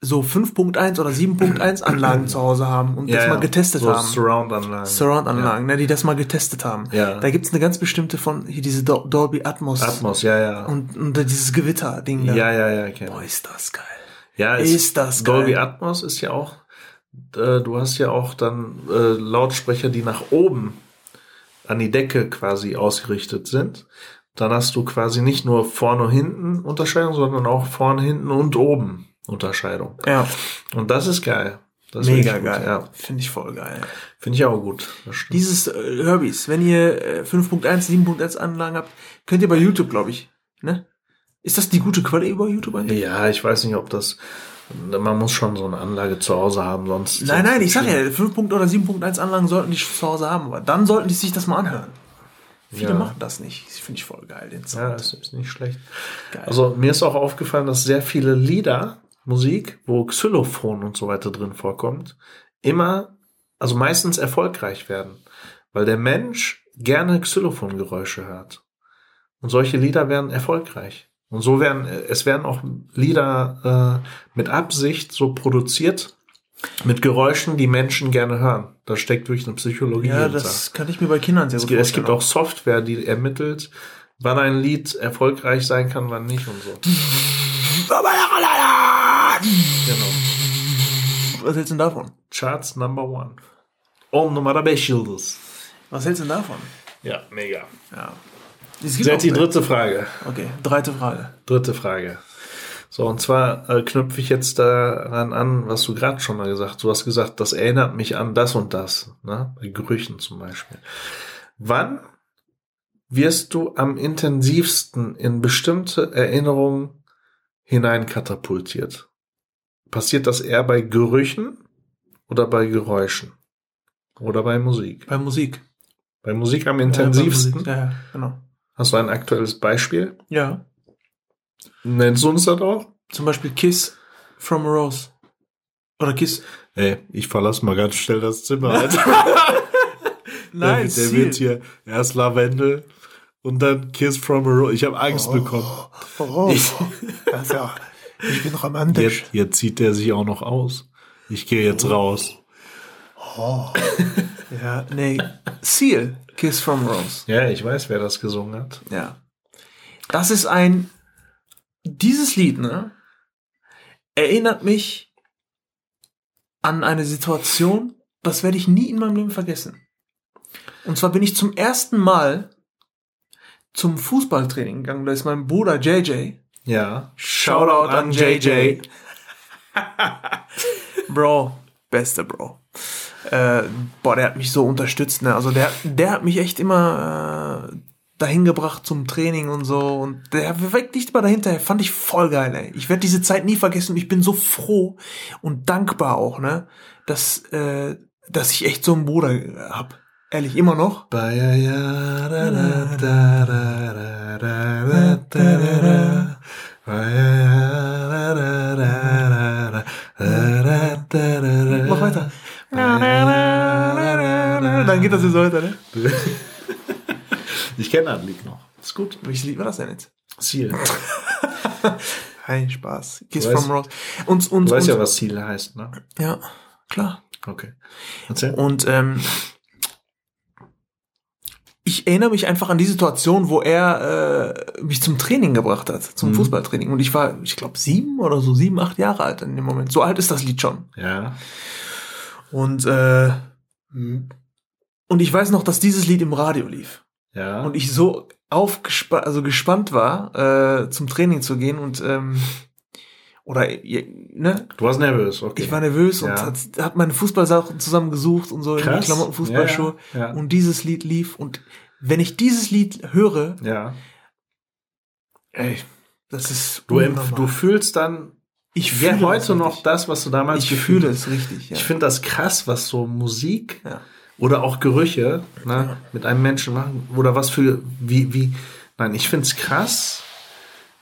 so 5.1 oder 7.1 Anlagen zu Hause haben und das mal getestet so haben. Surround-Anlagen. Surround-Anlagen, ne, die das mal getestet haben. Ja. Da gibt's eine ganz bestimmte von, hier diese Dol- Dolby Atmos. Atmos, ja, ja. Und, und dieses Gewitter-Ding da. ja, ja, ja, kenn Boah, ist das geil. Ja, Ist das geil. Dolby Atmos ist ja auch, äh, du hast ja auch dann äh, Lautsprecher, die nach oben an die Decke quasi ausgerichtet sind. Dann hast du quasi nicht nur vorne, hinten Unterscheidung, sondern auch vorne, hinten und oben Unterscheidung. Ja, Und das ist geil. Das ist mega gut, geil. Ja, Finde ich voll geil. finde ich auch gut. Dieses äh, Herbys, wenn ihr äh, 5.1, 7.1 Anlagen habt, könnt ihr bei YouTube, glaube ich, ne? Ist das die gute Quelle über YouTube eigentlich? Ja, ich weiß nicht, ob das, man muss schon so eine Anlage zu Hause haben, sonst. Nein, nein, ich sag ja, 5. oder 7.1 Anlagen sollten die zu Hause haben, aber dann sollten die sich das mal anhören. Viele Ja. machen das nicht. Das finde ich voll geil, den Ja, Sound. das ist nicht schlecht. Geil. Also mir ist auch aufgefallen, dass sehr viele Lieder, Musik, wo Xylophon und so weiter drin vorkommt, immer, also meistens erfolgreich werden, weil der Mensch gerne Xylophongeräusche hört. Und solche Lieder werden erfolgreich. Und so werden, es werden auch Lieder äh, mit Absicht so produziert, mit Geräuschen, die Menschen gerne hören. Da steckt wirklich eine Psychologie ja, hinter. das kann ich mir bei Kindern sehr gut gibt, es gibt vorstellen. auch Software, die ermittelt, wann ein Lied erfolgreich sein kann, wann nicht und so. Genau. Was hältst du denn davon? Charts Number One. On Nummer 5 Yıldız. Was hältst du denn davon? Ja, mega. Ja. Jetzt die dritte Frage. Okay, dritte Frage. Dritte Frage. So, und zwar äh, knüpfe ich jetzt daran an, was du gerade schon mal gesagt hast. Du hast gesagt, das erinnert mich an das und das. Ne? Bei Gerüchen zum Beispiel. Wann wirst du am intensivsten in bestimmte Erinnerungen hineinkatapultiert? Passiert das eher bei Gerüchen oder bei Geräuschen? Oder bei Musik? Bei Musik. Bei Musik am Ja, intensivsten? Musik. Ja, ja, genau. Hast du ein aktuelles Beispiel? Ja. Nennst du uns das auch? Zum Beispiel Kiss from a Rose. Oder Kiss. Ey, ich verlasse mal ganz schnell das Zimmer. Alter. Nein, der, der wird hier erst Lavendel und dann Kiss from a Rose. Ich habe Angst bekommen. Oh, Ich- das ja, ich bin romantisch. Jetzt, jetzt zieht der sich auch noch aus. Ich gehe jetzt raus. Ja, nee. Seal, Kiss from a Rose. Ja, ich weiß, wer das gesungen hat. Ja. Das ist ein, dieses Lied, ne, erinnert mich an eine Situation, das werde ich nie in meinem Leben vergessen. Und zwar bin ich zum ersten Mal zum Fußballtraining gegangen. Da ist mein Bruder JJ. Ja. Shoutout an JJ. Bro, bester Bro. Äh, boah, der hat mich so unterstützt, ne? Also der, der hat mich echt immer äh, dahin gebracht zum Training und so. Und der weg nicht mal dahinter. Fand ich voll geil, ey. Ich werde diese Zeit nie vergessen. Ich bin so froh und dankbar auch, ne? Dass, äh, dass ich echt so einen Bruder hab. Ehrlich, immer noch. Mach weiter. Dann geht das jetzt so weiter, ne? Ich kenne das Lied noch. Ist gut. Welches Lied war das denn jetzt? Ziel. Hey, Spaß. Kiss weißt- from Rose. Und, und, Du weißt ja, was Ziel heißt, ne? ja, klar. Okay. Erzähl. Und ähm, ich erinnere mich einfach an die Situation, wo er äh, mich zum Training gebracht hat, zum Mhm. Fußballtraining. Und ich war, ich glaube, sieben oder so, sieben, acht Jahre alt in dem Moment. So alt ist das Lied schon. Ja. Und äh, und ich weiß noch, dass dieses Lied im Radio lief. Ja. Und ich so aufgespannt, also gespannt war, äh, zum Training zu gehen und ähm, oder ne, du warst nervös, okay. ich war nervös Ja. und hat, hat meine Fußballsachen zusammengesucht und so in die Krass. Klamotten, Fußballschuhe. Ja, ja. Und dieses Lied lief und wenn ich dieses Lied höre, ja. ey, das ist Du, du fühlst dann ich fühle heute noch das, was du damals ich gefühlt fühle hast. es richtig, ja. Ich finde das krass, was so Musik ja. Oder auch Gerüche ne, mit einem Menschen machen. Oder was für, wie, wie, nein, ich finde es krass,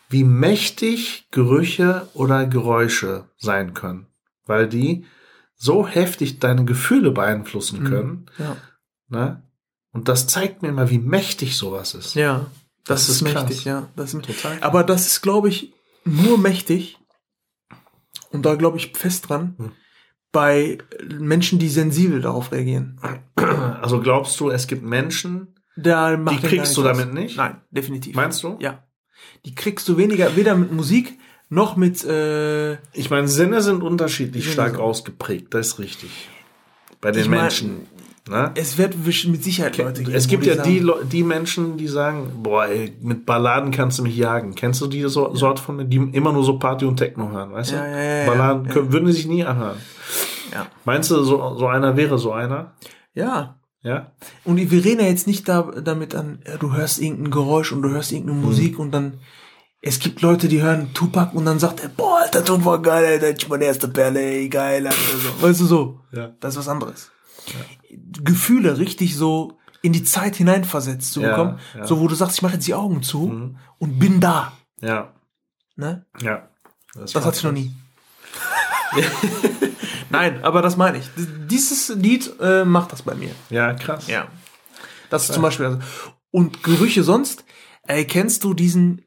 wie mächtig Gerüche oder Geräusche sein können. Weil die so heftig deine Gefühle beeinflussen können. Ja. Ne? Und das zeigt mir mal, wie mächtig sowas ist. ja, das, Das ist krass. mächtig, ja. Das ist Total. Aber das ist, glaube ich, nur mächtig, und da glaube ich fest dran, Hm. Bei Menschen, die sensibel darauf reagieren. Also glaubst du, es gibt Menschen, Da die kriegst du damit aus. nicht? Nein, definitiv. Meinst du? Ja. Die kriegst du weniger, weder mit Musik noch mit, äh, Ich meine, Sinne sind unterschiedlich Sinne stark sind- ausgeprägt, das ist richtig. Bei den Ich mein, Menschen. ne? es wird mit Sicherheit Leute geben. Es gibt ja die, sagen, die Menschen, die sagen, boah, ey, mit Balladen kannst du mich jagen. Kennst du die so, Sort von, die immer nur so Party und Techno hören, weißt Ja, du? ja, ja, ja, Balladen ja. Können, würden die sich nie anhören. Ja. Meinst du, so, so einer wäre so einer? Ja. Ja? Und wir reden ja jetzt nicht da, damit an, ja, du hörst irgendein Geräusch und du hörst irgendeine Mhm. Musik und dann, es gibt Leute, die hören Tupac und dann sagt er, boah, Alter, Tupac, geil, Alter, ich meine erste Perle, ey, geil, Alter, so. Weißt du so? Ja. Das ist was anderes. Gefühle richtig so in die Zeit hineinversetzt zu Ja, bekommen, ja. so wo du sagst, ich mache jetzt die Augen zu Mhm. und bin da. Ja. Ne? Ja. Das hatte ich noch nie. Nein, aber das meine ich. Dieses Lied äh, macht das bei mir. Ja, krass. Ja. Das ist zum Beispiel. Also, und Gerüche sonst. Ey, kennst du diesen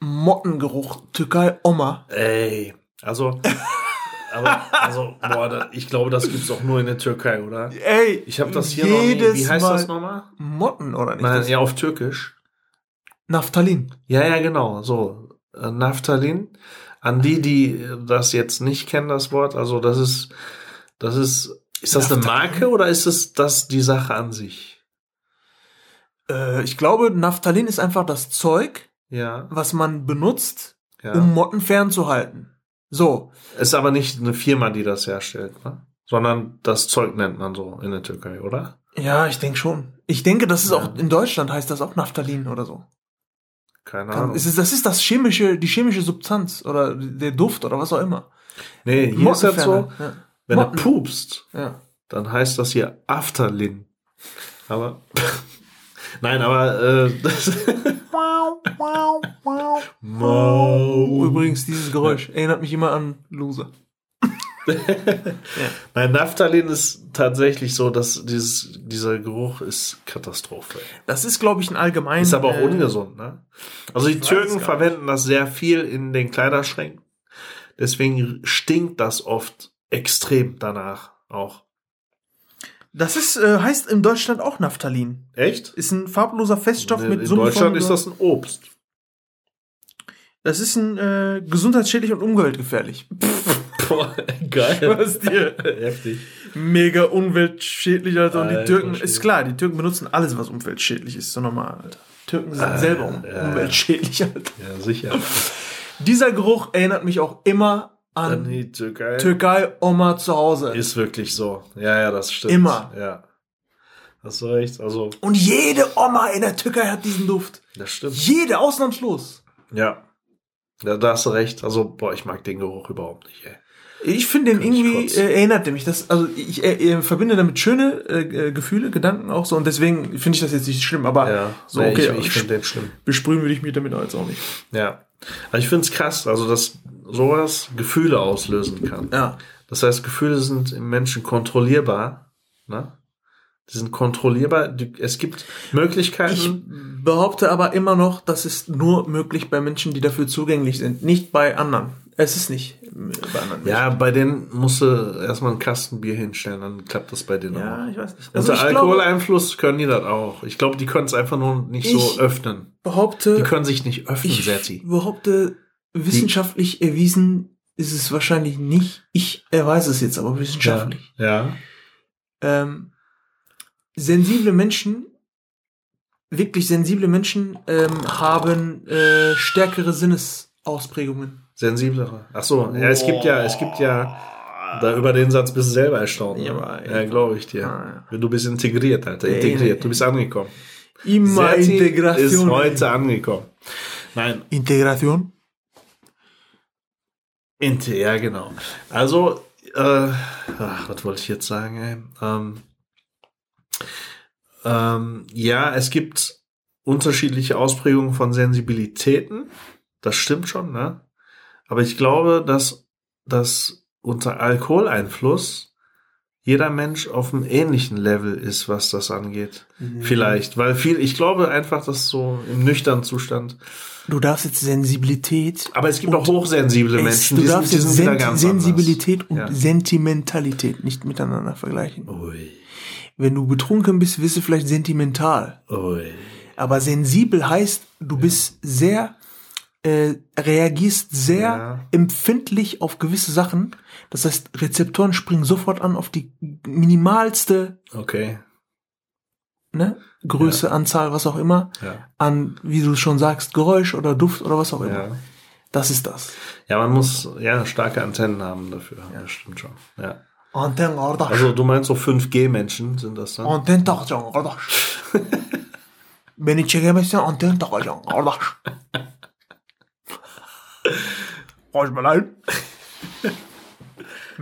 Mottengeruch Türkei Oma? Ey, also, aber, also, boah, da, ich glaube, das gibt's auch nur in der Türkei, oder? Ey, Ich habe das hier noch nie. jedes Wie heißt Mal das nochmal? Motten oder nicht? Nein, ja, auf Türkisch. Naphthalin. Ja, ja, genau, so. Äh, Naphthalin. An die, die das jetzt nicht kennen, das Wort, also das ist, das ist, ist das eine? Marke oder ist es das die Sache an sich? Äh, ich glaube, Naphthalin ist einfach das Zeug, Ja, was man benutzt, ja. um Motten fernzuhalten. So. ist aber nicht eine Firma, die das herstellt, ne? Sondern das Zeug nennt man so in der Türkei, oder? Ja, ich denke schon. Ich denke, das ist Ja. auch in Deutschland heißt das auch Naphthalin oder so. Keine Kann, Ahnung. ist, das ist das chemische, die chemische Substanz oder der Duft oder was auch immer. nee, hier ist das so, ja. wenn Motten. pupst, Ja. dann heißt das hier Afterlin. Aber nein, aber äh, das übrigens, dieses Geräusch erinnert mich immer an Loser. Nein, Naphthalin ist tatsächlich so, dass dieses, dieser Geruch ist Katastrophe. Das ist, glaube ich, ein allgemein. Ist aber auch äh, ungesund, ne? Also die Türken verwenden das sehr viel in den Kleiderschränken. Deswegen stinkt das oft extrem danach auch. Das ist, äh, heißt in Deutschland auch Naphthalin. Echt? Ist ein farbloser Feststoff in mit in Summe Deutschland von, ist das ein Obst. Das ist ein äh, gesundheitsschädlich und umweltgefährlich. Boah, geil. Was dir? Heftig. Mega umweltschädlich, Alter. Und die Türken, ist klar, die Türken benutzen alles, was umweltschädlich ist. So normal, Alter. Türken sind Ah, selber um, ja. umweltschädlich, Alter. Ja, sicher. Dieser Geruch erinnert mich auch immer an die Türkei. Türkei, Oma zu Hause. Ist wirklich so. Ja, ja, das stimmt. Immer. Ja. Hast du recht. Also, Und jede Oma in der Türkei hat diesen Duft. das stimmt. Jede, ausnahmslos. Ja. Ja, da hast du recht. Also, boah, ich mag den Geruch überhaupt nicht, ey. Ich finde den irgendwie, äh, erinnert er mich. Das, also ich äh, äh, verbinde damit schöne äh, äh, Gefühle, Gedanken auch so. Und deswegen finde ich das jetzt nicht schlimm. Aber Ja, so, nee, okay, ich, ich finde den schlimm. besprühen würde ich mich damit jetzt auch nicht. Ja. Aber ich finde es krass, also dass sowas Gefühle auslösen kann. Ja. Das heißt, Gefühle sind im Menschen kontrollierbar. Ne? Die sind kontrollierbar. Die, es gibt Ich Möglichkeiten. behaupte aber immer noch, das ist nur möglich bei Menschen, die dafür zugänglich sind. Nicht bei anderen. Es ist nicht äh, bei anderen ja, bei denen musst du erstmal einen Kasten Bier hinstellen, dann klappt das bei denen Menschen. Ja, auch. ich weiß nicht. Unter ich glaube, Alkoholeinfluss können die das auch. Ich glaube, die können es einfach nur nicht so Ich- öffnen. behaupte, Die können sich nicht öffnen, ich Serti. behaupte, wissenschaftlich erwiesen ist es wahrscheinlich nicht. Ich er weiß es jetzt, aber wissenschaftlich. Ja. ähm, sensible Menschen, wirklich sensible Menschen ähm, haben äh, stärkere Sinnesausprägungen. Sensiblere. Ach so, ja, es gibt ja, es gibt ja, da über den Satz bist du selber erstaunt. Ja, Ja, glaube ich dir. Ah, Du bist integriert, Alter. Integriert. Du bist angekommen. Immer Serti Integration. ist heute angekommen. Nein, Integration? Inte, ja, genau. Also, äh, ach, was wollte ich jetzt sagen, ey? Ähm, ähm, ja, es gibt unterschiedliche Ausprägungen von Sensibilitäten. Das stimmt schon, ne? Aber ich glaube, dass, dass unter Alkoholeinfluss jeder Mensch auf einem ähnlichen Level ist, was das angeht. Mhm. Vielleicht, weil viel, ich glaube einfach, dass so im nüchternen Zustand. Du darfst jetzt Sensibilität. Aber es gibt auch hochsensible Menschen, du die sind, darfst die jetzt sind Sen Sensibilität und Ja. Sentimentalität nicht miteinander vergleichen. anders. Ui, Wenn du betrunken bist, bist du vielleicht sentimental. ui. Aber sensibel heißt, du bist sehr, äh, reagierst sehr Ja. empfindlich auf gewisse Sachen. Das heißt, Rezeptoren springen sofort an auf die minimalste Okay, ne, Größe, Anzahl, was auch immer, ja, an, wie du schon sagst, Geräusch oder Duft oder was auch immer. ja. Das ist das. Ja, man muss ja starke Antennen haben dafür. Ja, das stimmt schon. Ja. Antenne, Kardeş. Also du meinst so 5G-Menschen sind das dann? Anten takacaksın kardeş. Beni çekemezsen anten takacaksın kardeş. Mu lan?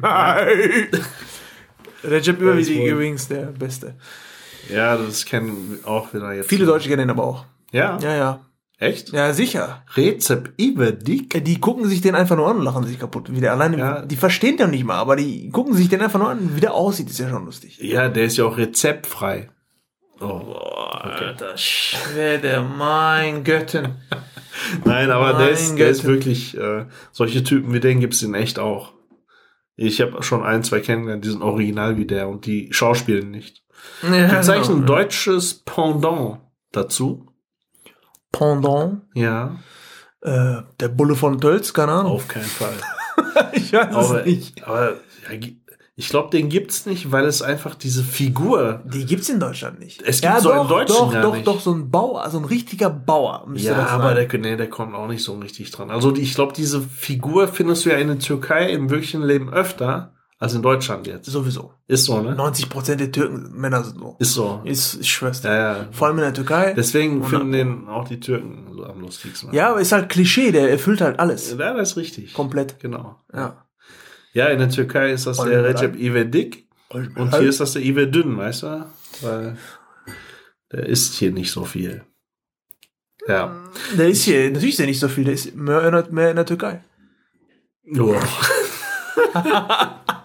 Nein. Recep İvedik übrigens der Beste. Ja, das kennen auch wieder jetzt. Viele Deutsche kennen ihn aber auch. Ja, Ja, ja. Echt? Ja, sicher. Rezep Ibedik? Die gucken sich den einfach nur an und lachen sich kaputt. Wie der alleine, Ja. die verstehen den nicht mal, aber die gucken sich den einfach nur an. Wie der aussieht, ist ja schon lustig. Ja, der ist ja auch rezeptfrei. Oh. Alter Schwede, mein Götten. Nein, aber der Mein ist, der ist wirklich, äh, solche Typen wie den gibt's in echt auch. Ich habe schon ein, zwei kennengelernt, die sind original wie der und die schauspielen nicht. Ja, Gibt's eigentlich genau. ein deutsches Pendant dazu? Pendant. Ja, Äh, der Bulle von Tölz, keine Ahnung. auf keinen Fall. ich weiß aber aber ja, ich glaube, den gibt's nicht, weil es einfach diese Figur. Die gibt's in Deutschland nicht. Es gibt so einen Deutschen Doch, gar doch, nicht. doch, so ein Bauer, so ein richtiger Bauer Ja, aber der, nee, der kommt auch nicht so richtig dran. Also ich glaube, diese Figur findest du ja in der Türkei im wirklichen Leben öfter als in Deutschland jetzt. Sowieso. Ist so, ne? 90% der Türken, Männer sind so. Ist so. Ist, ich schwör's dir. Ja, ja. Vor allem in der Türkei. Deswegen 100 finden den auch die Türken so am lustigsten. ja, aber ist halt Klischee, der erfüllt halt alles. ja, das ist richtig. Komplett. Genau. Ja. Ja, in der Türkei ist das Und der Recep Ivedik und hier ist das der Ive Dünn, weißt du? Weil der isst hier nicht so viel. Ja. Der ist hier, natürlich ist der nicht so viel, der ist mehr in der, mehr in der Türkei. Oh.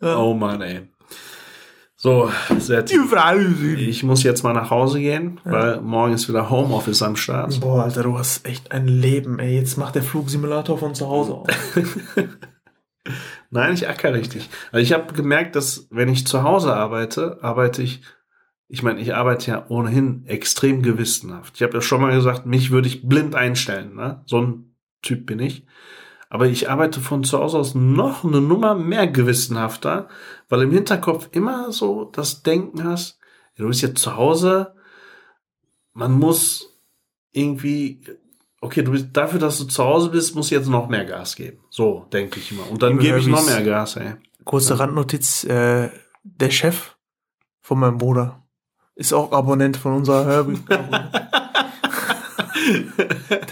oh Mann, ey. So, tief. Ich muss jetzt mal nach Hause gehen, weil morgen ist wieder Homeoffice am Start. Boah, Alter, du hast echt ein Leben, ey. Jetzt macht der Flugsimulator von zu Hause auf. Nein, ich acker richtig. Also ich habe gemerkt, dass wenn ich zu Hause arbeite, arbeite ich, ich meine, ich arbeite ja ohnehin extrem gewissenhaft. Ich habe ja schon mal gesagt, mich würde ich blind einstellen. Ne? So ein Typ bin ich. Aber ich arbeite von zu Hause aus noch eine Nummer mehr gewissenhafter, weil im Hinterkopf immer so das Denken hast, ja, du bist jetzt zu Hause, man muss irgendwie, okay, du bist dafür, dass du zu Hause bist, musst du jetzt noch mehr Gas geben. So denke ich immer. Und dann gebe ich noch mehr Gas, ey. Kurze Randnotiz, äh, der Chef von meinem Bruder ist auch Abonnent von unserer Herbie.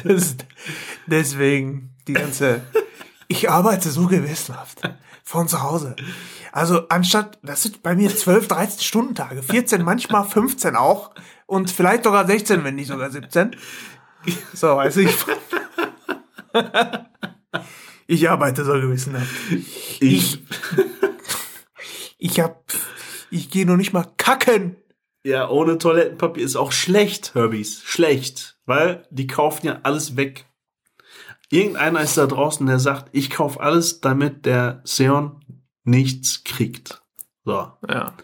deswegen die ganze, ich arbeite so gewissenhaft von zu Hause. Also anstatt, das sind bei mir 12, 13 Stundentage, 14, manchmal 15 auch und vielleicht sogar 16, wenn nicht sogar 17. So, also ich, ich arbeite so gewissenhaft. Ich, ich hab, ich gehe noch nicht mal kacken. Ja, ohne Toilettenpapier ist auch schlecht, Herbies. Schlecht. Weil die kaufen ja alles weg. Irgendeiner ist da draußen, der sagt, ich kaufe alles, damit der Seon nichts kriegt. So. Ja.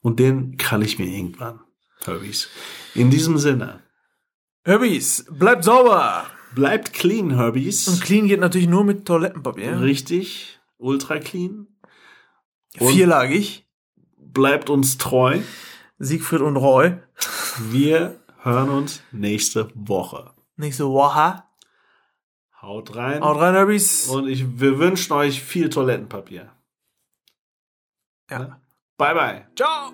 Und den krall ich mir irgendwann, Herbies. In diesem Sinne, Herbis, bleibt sauber. bleibt clean, Und Herbies. clean geht natürlich nur mit Toilettenpapier. Richtig, ultra clean. Und Vierlagig. bleibt uns treu. Siegfried und Roy. Wir hören uns nächste Woche. Nächste Woche. Haut rein. Haut rein, Herbis. Und ich, wir wünschen euch viel Toilettenpapier. Ja. Bye bye. Ciao.